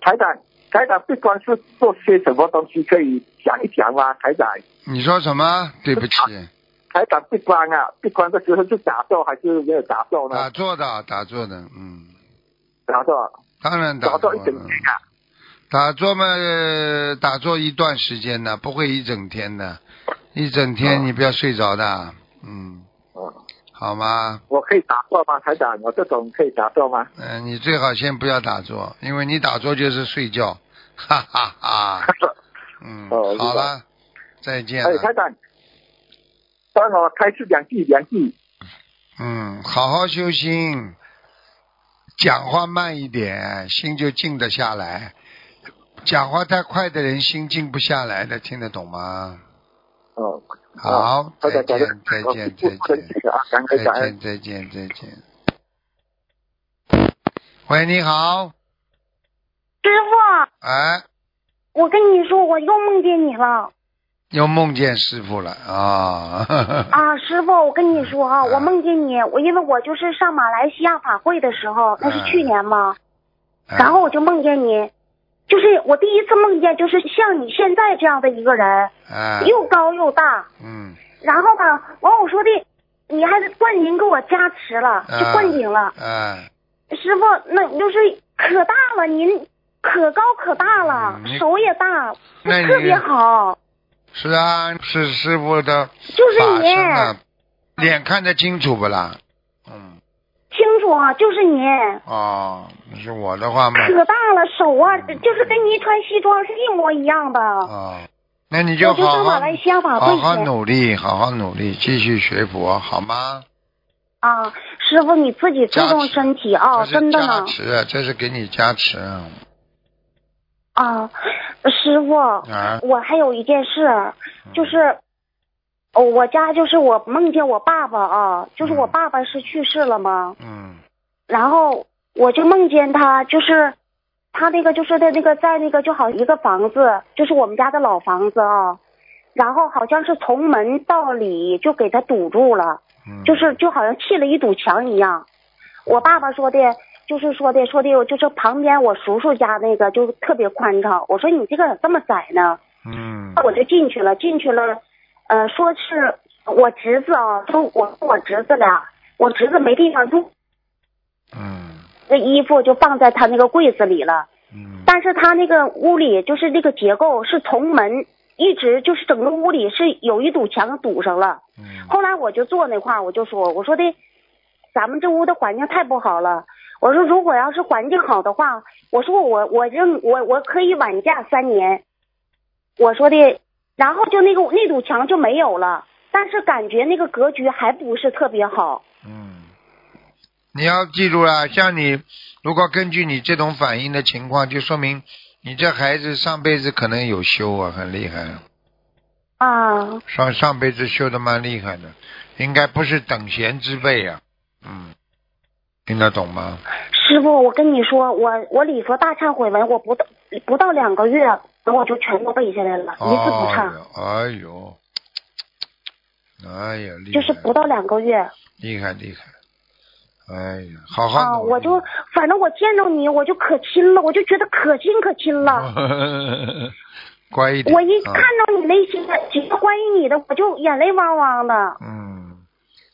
台长，台长，不光是做些什么东西可以讲一讲吗？台长，你说什么？对不起，台长闭关啊，闭关的时候是打坐还是没有打坐呢？打坐的，打坐的，嗯，打坐，当然打打坐一整天。啊。打坐嘛，呃打坐一段时间的，不会一整天的，一整天哦你不要睡着的，嗯，哦，好吗？我可以打坐吗，台长？我这种可以打坐吗？嗯、你最好先不要打坐，因为你打坐就是睡觉，哈哈哈。*laughs* 嗯，哦好了，再见哎，了。台长，帮我开始两句，两句。嗯，好好修心，讲话慢一点，心就静得下来。讲话太快的人心静不下来的，听得懂吗？哦，好，再见，再见，再见，再。见，再见，再见。喂，你好，师傅，哎，我跟你说，我又梦见你了又梦见师傅了啊！啊！师傅，我跟你说啊，我梦见你，我因为我就是上马来西亚法会的时候，那是去年嘛，哎然后我就梦见你，就是我第一次梦见，就是像你现在这样的一个人，啊，又高又大，嗯，然后吧，完我说的，你还是冠军给我加持了，就冠军了。哎，师傅，那就是可大了，您可高可大了嗯，手也大，特别好。是啊，是师傅的就是法您身啊，脸看得清楚不啦？嗯，清楚啊，就是您，哦，是我的话嘛，可大了，手啊，就是跟你穿西装是一模一样的。哦，那你就就好好好好努力，好好努力，继续学佛，好吗？啊，师傅你自己注重身体啊，真的呢。持，这是给你加持啊，师傅，啊。我还有一件事，就是。哦，我家就是我梦见我爸爸啊，就是我嗯爸爸是去世了嘛，嗯然后我就梦见他，就是他那个就是在那个在那个就好一个房子，就是我们家的老房子啊，然后好像是从门到里就给他堵住了，嗯，就是就好像砌了一堵墙一样。我爸爸说的，就是说的说的，就是旁边我叔叔家那个就特别宽敞。我说你这个咋这么窄呢？嗯我就进去了，进去了，呃，说是我侄子啊，说我我侄子俩，我侄子没地方住，嗯那衣服就放在他那个柜子里了。嗯但是他那个屋里就是那个结构是从门一直就是整个屋里是有一堵墙堵上了。嗯后来我就坐那块儿，我就说，我说的，咱们这屋的环境太不好了。我说如果要是环境好的话，我说我我认我我可以晚嫁三年。我说的，然后就那个那堵墙就没有了，但是感觉那个格局还不是特别好。嗯，你要记住了，像你如果根据你这种反应的情况，就说明你这孩子上辈子可能有修啊，很厉害。啊，上上辈子修的蛮厉害的，应该不是等闲之辈啊。嗯，听得懂吗？师傅，我跟你说，我我礼佛大忏悔文，我不到不到两个月，等我就全都背下来了，一字不差，哎呦，哎呀，厉害！就是不到两个月。厉害厉害。哎呀，好好啊，我就反正我见到你，我就可亲了，我就觉得可亲可亲了。*laughs* 乖一点。我一啊看到你那些，只要关于你的，我就眼泪汪汪的。嗯，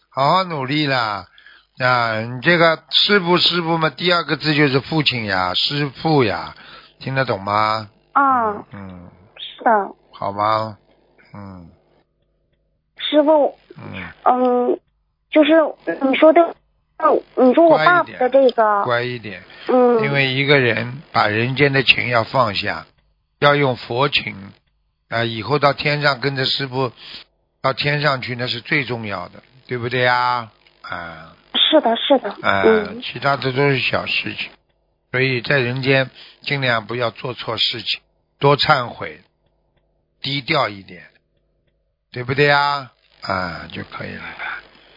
好好努力啦！啊，你这个师傅师傅嘛，第二个字就是父亲呀，师傅呀，听得懂吗？啊，嗯，是的，好吗？嗯。师傅，嗯，嗯，就是你说的，嗯你说我爸爸的这个，乖一点，嗯，因为一个人把人间的情要放下，要用佛情啊、以后到天上跟着师傅到天上去，那是最重要的，对不对呀？啊是的，是的，啊、嗯，其他的都是小事情，所以在人间尽量不要做错事情，多忏悔，低调一点，对不对呀？啊，就可以了。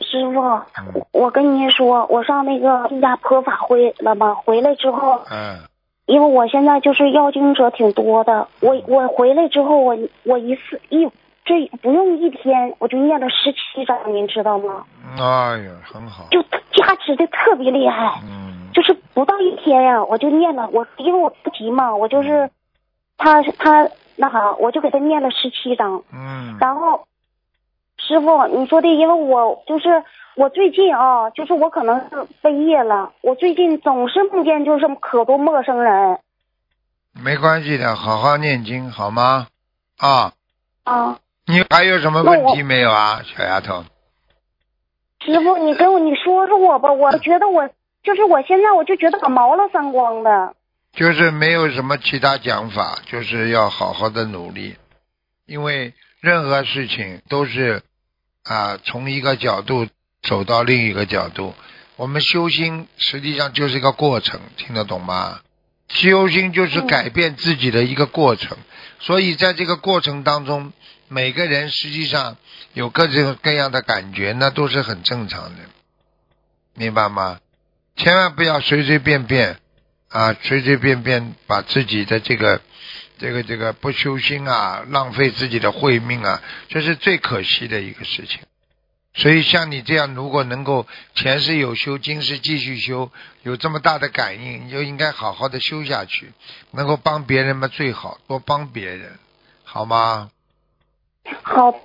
师傅，嗯。我跟您说，我上那个新加坡法会了嘛，回来之后，嗯。因为我现在就是要经者挺多的，我我回来之后，我我一次一这不用一天，我就念了十七章，您知道吗？哎呀，很好。就加持的特别厉害，嗯就是不到一天呀，我就念了，我因为我不急嘛，我就是他他那啥，我就给他念了十七章，嗯然后师傅你说的，因为我就是我最近啊，就是我可能是背业了，我最近总是梦见就是可多陌生人没关系的，好好念经好吗？啊，啊。你还有什么问题没有啊，小丫头？师傅，你跟我你说说我吧，我觉得我就是我现在我就觉得我毛了三光的。就是没有什么其他讲法，就是要好好的努力，因为任何事情都是啊从一个角度走到另一个角度。我们修心实际上就是一个过程，听得懂吗？修心就是改变自己的一个过程，所以在这个过程当中，每个人实际上有各种各样的感觉，那都是很正常的，明白吗？千万不要随随便便啊，随随便便把自己的这个、这个、这个不修心啊，浪费自己的慧命啊，这是最可惜的一个事情。所以像你这样，如果能够前世有修，今世继续修，有这么大的感应，你就应该好好的修下去，能够帮别人嘛最好，多帮别人，好吗？好，师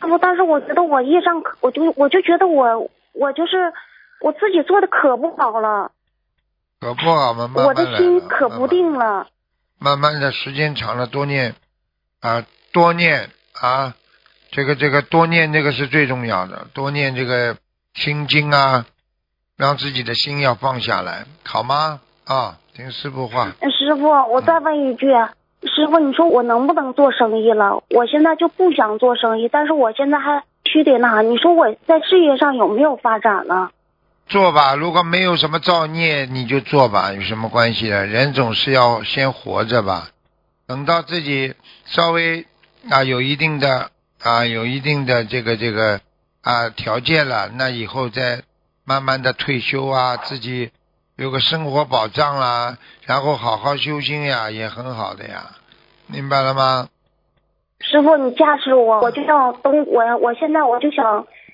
傅，但是我觉得我业障可，我就我就觉得我我就是我自己做的可不好了，可不好嘛，慢慢我的心可不定了。慢慢的时间长了，多念啊，多念啊，这个这个多念这个是最重要的，多念这个心经啊，让自己的心要放下来，好吗？啊，听师傅话，师傅，我再问一句，师傅，你说我能不能做生意了？我现在就不想做生意，但是我现在还须得那啥，你说我在事业上有没有发展呢？做吧，如果没有什么造孽，你就做吧，有什么关系的？人总是要先活着吧，等到自己稍微啊有一定的啊有一定的这个这个啊条件了，那以后再慢慢的退休啊，自己有个生活保障啦，然后好好修心呀，也很好的呀，明白了吗？师傅，你加持我，我就要东我，我现在我就想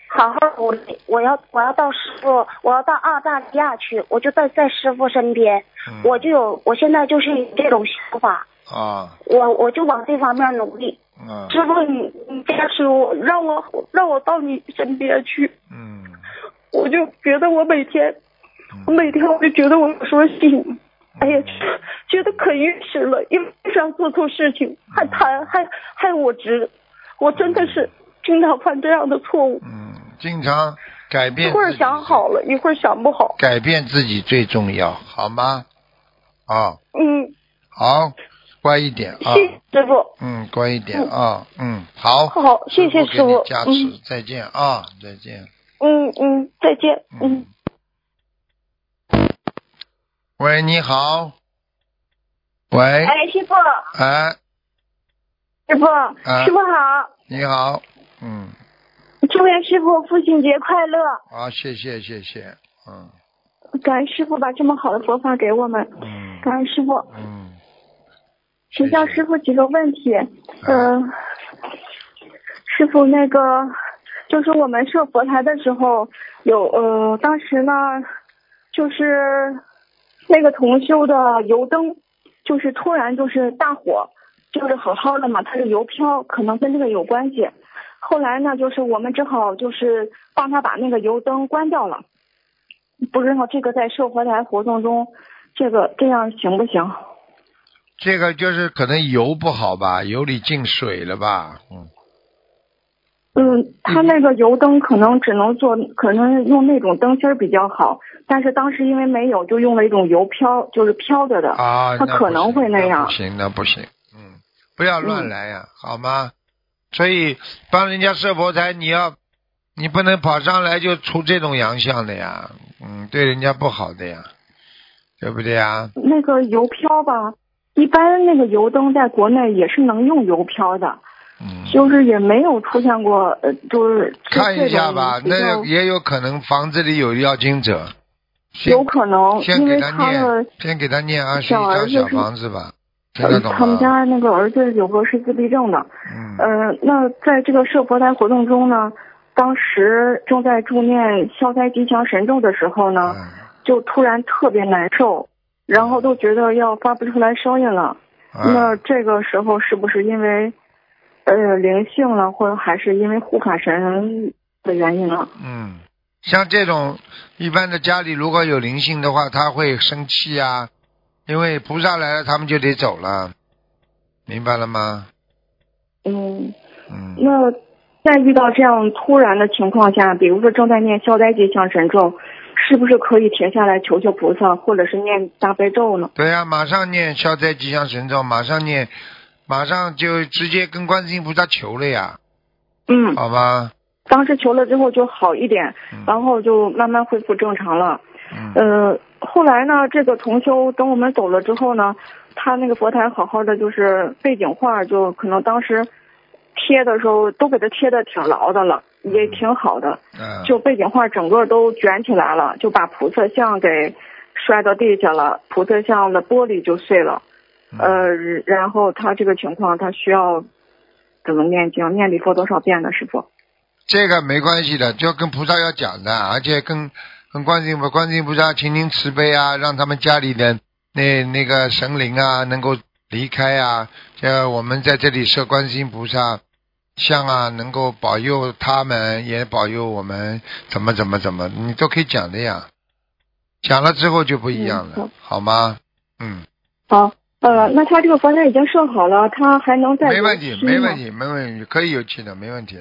好好努力，我要我要到师傅，我要到澳大利亚去，我就在在师傅身边，嗯。我就有我现在就是有这种想法，啊，我我就往这方面努力。嗯。师傅，你你加持我，让我让我到你身边去，嗯。我就觉得我每天，我每天我就觉得我有时候心，哎呀，觉得可郁实了，因为不想做错事情，还贪还害我侄，我真的是经常犯这样的错误，嗯，经常改变一会儿想好了，一会儿想不好，改变自己最重要，好吗？啊，嗯，好，乖一点啊，师傅，嗯，乖一点啊，嗯，好，好，谢谢师傅嗯，再见啊，再见。嗯嗯，再见，嗯。喂，你好。喂，哎，师傅，哎，师傅，啊。师傅好，你好，嗯，祝愿师傅父亲节快乐。啊，谢谢谢谢，嗯。感恩师傅把这么好的佛法给我们，嗯。感恩师傅。嗯，请教师傅几个问题。嗯、师傅，那个就是我们设佛台的时候，有呃，当时呢，就是那个同修的油灯，就是突然就是大火，就是好好的嘛，它是油飘，可能跟这个有关系。后来呢，就是我们只好就是帮他把那个油灯关掉了。不知道这个在设佛台活动中，这个这样行不行？这个就是可能油不好吧，油里进水了吧，嗯，嗯，他那个油灯可能只能做，可能用那种灯芯儿比较好，但是当时因为没有，就用了一种油漂，就是飘着的，啊，那它可能会那样不。行，那不行，嗯，不要乱来呀、好吗？所以帮人家设佛台，你要，你不能跑上来就出这种洋相的呀，嗯，对人家不好的呀，对不对呀？那个油漂吧，一般那个油灯在国内也是能用油漂的，嗯，就是也没有出现过，呃，就是看一下吧，那也有可能房子里有要经者，有可能，先给他念，先给他念二十一小儿张小子是房子吧，听呃他们？家那个儿子有个是自闭症的，嗯。呃，那在这个设佛台活动中呢，当时正在助念消灾吉祥神咒的时候呢，嗯。就突然特别难受，然后都觉得要发不出来声音了。那嗯，这个时候是不是因为呃灵性了，或者还是因为护法神的原因了？嗯，像这种一般的家里如果有灵性的话，他会生气啊，因为菩萨来了，他们就得走了，明白了吗？嗯，嗯，那在遇到这样突然的情况下，比如说正在念消灾吉祥神咒，是不是可以停下来求求菩萨，或者是念大悲咒呢？对呀、马上念消灾吉祥神咒，马上念，马上就直接跟观世音菩萨求了呀，嗯，好吧？当时求了之后就好一点，嗯然后就慢慢恢复正常了。嗯呃，后来呢，这个同修等我们走了之后呢，他那个佛台好好的，就是背景画，就可能当时贴的时候都给他贴的挺牢的了，也挺好的。嗯，就背景画整个都卷起来了，就把菩萨像给摔到地下了，菩萨像的玻璃就碎了。嗯呃，然后他这个情况，他需要怎么念经？念礼佛多少遍呢？师傅？这个没关系的，就跟菩萨要讲的，而且跟跟观世音菩观世音菩萨请您慈悲啊，让他们家里的那那个神灵啊能够离开啊，这我们在这里设观世音菩萨像啊，能够保佑他们，也保佑我们，怎么怎么怎么，你都可以讲的呀。讲了之后就不一样了，嗯好吗？嗯，好，呃，那他这个佛台已经设好了，他还能再没问题没问。题，没问题，可以有气的，没问题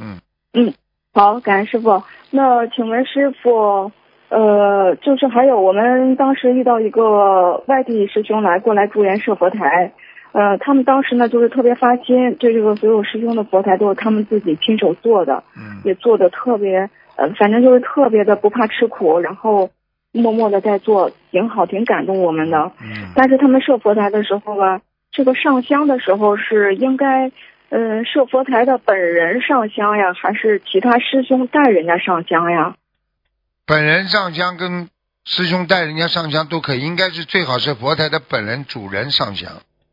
嗯。嗯，好，感恩师傅。那请问师傅，呃，就是还有我们当时遇到一个外地师兄来过来助缘设佛台，呃，他们当时呢就是特别发心，对这个所有师兄的佛台都是他们自己亲手做的，嗯，也做的特别，呃，反正就是特别的不怕吃苦，然后默默的在做，挺好，挺感动我们的。嗯，但是他们设佛台的时候吧，这个上香的时候是应该，嗯、设佛台的本人上香呀，还是其他师兄带人家上香呀？本人上香跟师兄带人家上香都可以，应该是最好是佛台的本人主人上香。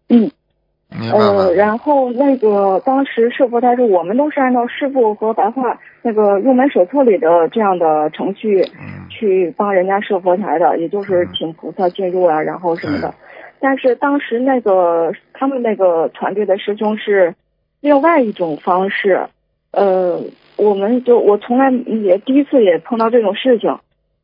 嗯，呃，？然后那个当时设佛台是我们都是按照师傅和白话那个入门手册里的这样的程序嗯去帮人家设佛台的，也就是嗯请菩萨进入啊，然后什么的。但是当时那个他们那个团队的师兄是另外一种方式，呃，我们就我从来也第一次也碰到这种事情，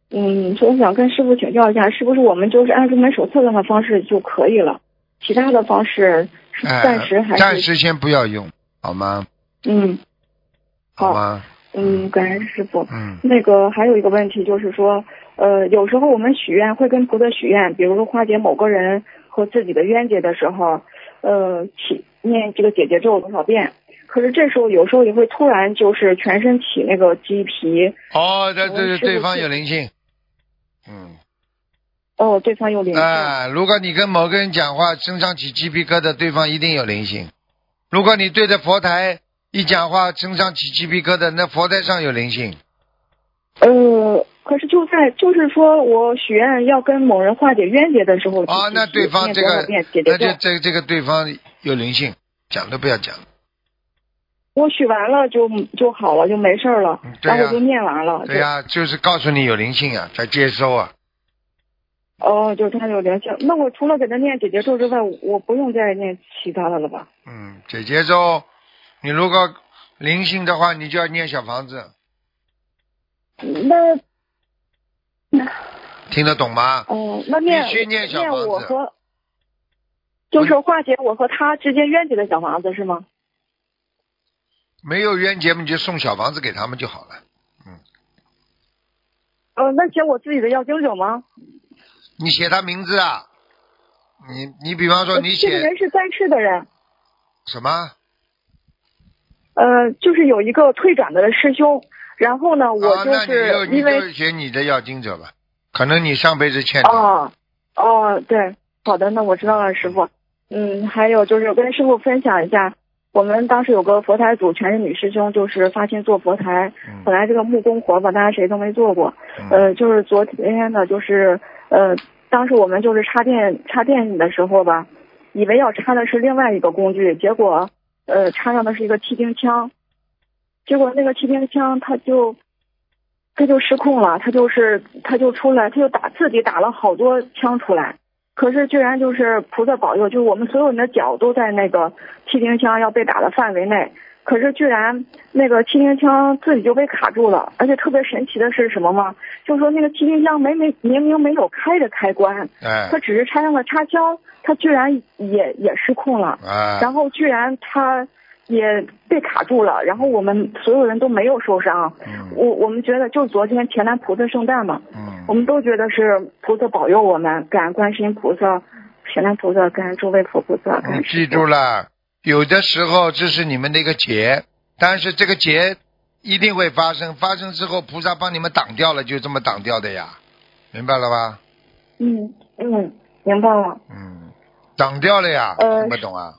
嗯，所以我想跟师傅请教一下，是不是我们就是按入门手册上的方式就可以了？其他的方式是哎暂时还是、暂时先不要用，好吗？嗯好吗？嗯，感恩师傅。嗯那个还有一个问题就是说，呃，有时候我们许愿会跟菩萨许愿，比如说化解某个人和自己的冤结的时候，呃，起念这个姐姐咒多少遍。可是这时候有时候也会突然就是全身起那个鸡皮，哦，这我这对方有灵性。嗯，哦，对方有灵性。哎，如果你跟某个人讲话，身上起鸡皮疙瘩，对方一定有灵性。如果你对着佛台一讲话，身上起鸡皮疙瘩，那佛台上有灵性。呃，可是就在就是说我许愿要跟某人化解冤结的时候，啊，那对方这个那就这这个对方有灵性，讲都不要讲。我许完了就就好了，就没事了，嗯对呀然后就念完了。对呀、就是告诉你有灵性啊，在接收啊。就哦，就是他有灵性。那我除了给他念姐姐咒之外，我不用再念其他的了吧？嗯，姐姐咒，你如果灵性的话，你就要念小房子，那那听得懂吗？哦，那念必须念小房子我和就是化解我和他之间冤结的小房子是吗？没有冤结，你就送小房子给他们就好了。呃，那写我自己的要经者吗？你写他名字啊，你你比方说你这个写人是在世的人，什么？呃，就是有一个退转的师兄，然后呢，我啊，就是因为就写你的要经者吧，可能你上辈子欠的。哦，哦，对，好的，那我知道了，师傅。嗯，还有就是跟师傅分享一下，我们当时有个佛台组，全是女师兄，就是发心做佛台。嗯本来这个木工活吧，大家谁都没做过。嗯呃，就是昨天呢，就是呃，当时我们就是插电插电的时候吧，以为要插的是另外一个工具，结果呃插上的是一个气钉枪，结果那个气钉枪它就它就失控了，它就是它就出来，它就打自己打了好多枪出来，可是居然就是菩萨保佑，就是我们所有人的脚都在那个气钉枪要被打的范围内。可是居然那个气钉枪自己就被卡住了，而且特别神奇的是什么吗？就是说那个气钉枪没没明明没有开着开关，哎。它只是插上了插销，它居然也也失控了，哎，然后居然它也被卡住了，然后我们所有人都没有受伤。嗯。我我们觉得就昨天前南菩萨圣诞嘛，我嗯，们都觉得是菩萨保佑我们，感恩观世音菩萨、前南菩萨，感恩诸位佛菩萨，感恩你记住了，有的时候这是你们的一个劫，但是这个劫一定会发生，发生之后菩萨帮你们挡掉了，就这么挡掉的呀，明白了吧？嗯嗯，明白了。嗯，挡掉了呀，呃听不懂啊？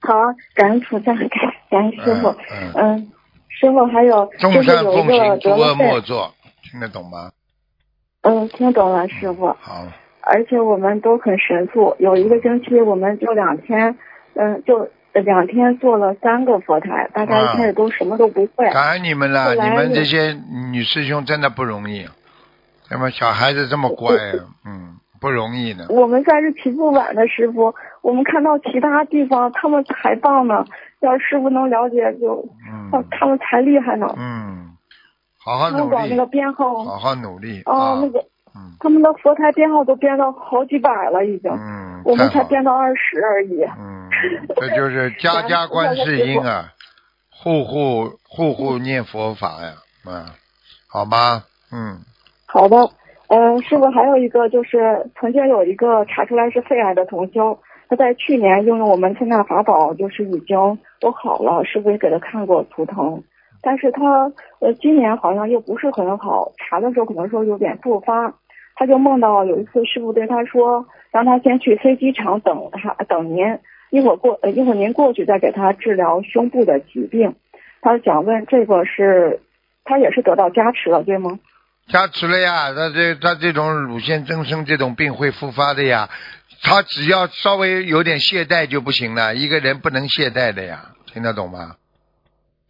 好，感恩菩萨，感感恩师傅。嗯嗯嗯，师傅还有就众是有一善奉行，个诸恶莫作，听得懂吗？嗯，听懂了，师傅。好，而且我们都很神速，有一个星期我们就两天，嗯，就两天做了三个佛台，大家一开始都什么都不会。感恩你们了，你们这些女师兄真的不容易，那么小孩子这么乖，嗯，不容易的。我们算是起步晚的师傅，我们看到其他地方他们才棒呢。要是师傅能了解就，嗯哦，他们才厉害呢。嗯，好好努力他们管那，个编号，好好努力哦啊，，那个嗯他们的佛台编号都编到好几百了，已经。嗯，我们才编到二十而已。嗯，*laughs* 这就是家家观世音啊，户户户户念佛法呀，嗯，好吗？嗯，好的，嗯、师傅还有一个就是曾经有一个查出来是肺癌的同修，他在去年用了我们千大法宝，就是已经都好了，师傅也给他看过图腾，但是他呃今年好像又不是很好，查的时候可能说有点复发，他就梦到有一次师傅对他说，让他先去飞机场等他等您，一会儿过呃一会儿您过去再给他治疗胸部的疾病，他想问这个是他也是得到加持了对吗？加持了呀，他这他这种乳腺增生这种病会复发的呀，他只要稍微有点懈怠就不行了，一个人不能懈怠的呀，听得懂吗？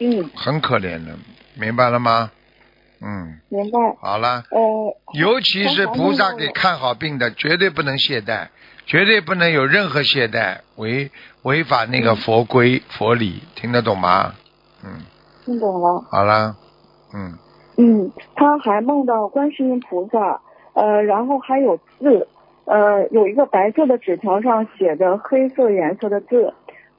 嗯，很可怜的，明白了吗？嗯，明白。好了，呃，尤其是菩萨给看好病的，绝对不能懈怠，绝对不能有任何懈怠，违违反那个佛规、佛理，听得懂吗？嗯，听懂了。好了，嗯，嗯，他还梦到观世音菩萨，呃，然后还有字，呃，有一个白色的纸条上写着黑色颜色的字，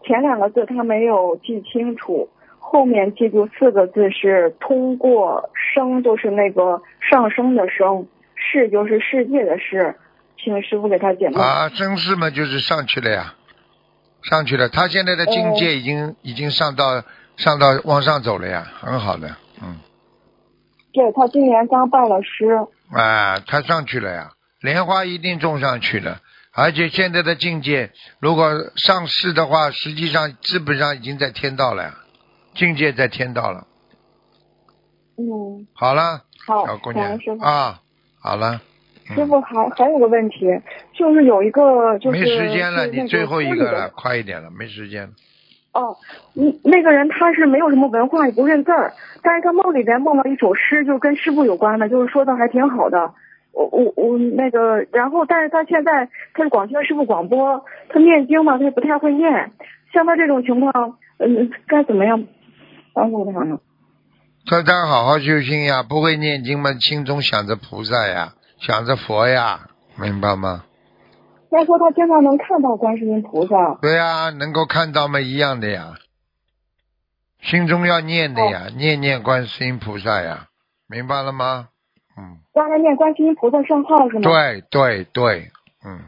前两个字他没有记清楚，后面记住四个字是通过升，就是那个上升的升，世就是世界的世，请师傅给他解梦。啊，真是嘛，就是上去了呀，上去了。他现在的境界已经、已经上到上到往上走了呀，很好的，嗯，对他今年刚拜了师，啊，他上去了呀，莲花一定种上去了。而且现在的境界，如果上市的话，实际上基本上已经在天道了呀，境界在天道了。嗯，好了，好小姑娘。啊，好了，师傅还还有个问题，就是有一个就是没时间了，你最后一个了，快一点了，没时间了。哦，嗯，那个人他是没有什么文化，也不认字儿，但是他梦里边梦到一首诗，就跟师傅有关的，就是说的还挺好的。我我我那个，然后但是他现在他是光听师傅广播，他念经嘛，他也不太会念。像他这种情况，嗯，该怎么样帮助他呢？叫他好好修心呀，不会念经嘛，心中想着菩萨呀，想着佛呀，明白吗？再说他经常能看到观世音菩萨，对呀，能够看到嘛，一样的呀。心中要念的呀，念念观世音菩萨呀，明白了吗？嗯，让他念观世音菩萨圣号是吗？对对对，嗯，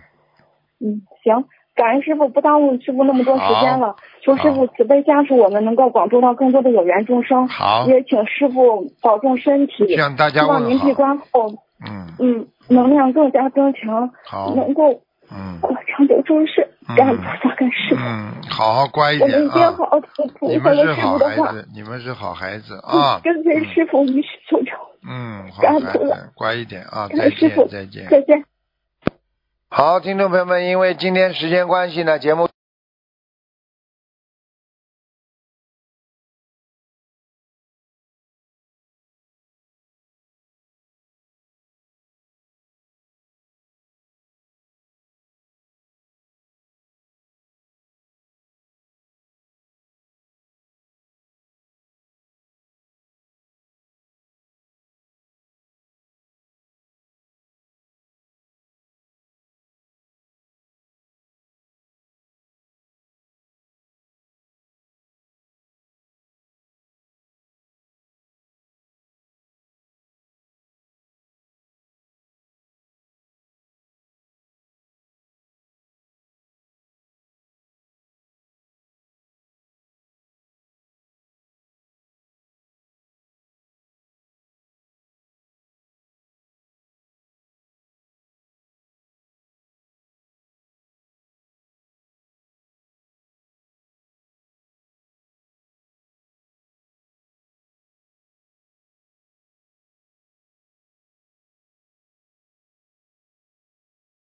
嗯，行，感恩师傅，不耽误师傅那么多时间了。求师傅慈悲加持我们，能够广度到更多的有缘众生。好也请师傅保重身体，向大家希望您闭。关后，嗯，嗯，能量更加增强，好，能够嗯呃长久住世。嗯感恩菩萨，感恩师傅。嗯，好好乖一我们点啊一定好。好听菩你们是好师傅的话，孩子，你们是好孩子啊。跟随师傅一世走成。嗯，好孩子，乖一点啊！感再见，再见。再见。好，听众朋友们，因为今天时间关系呢，节目。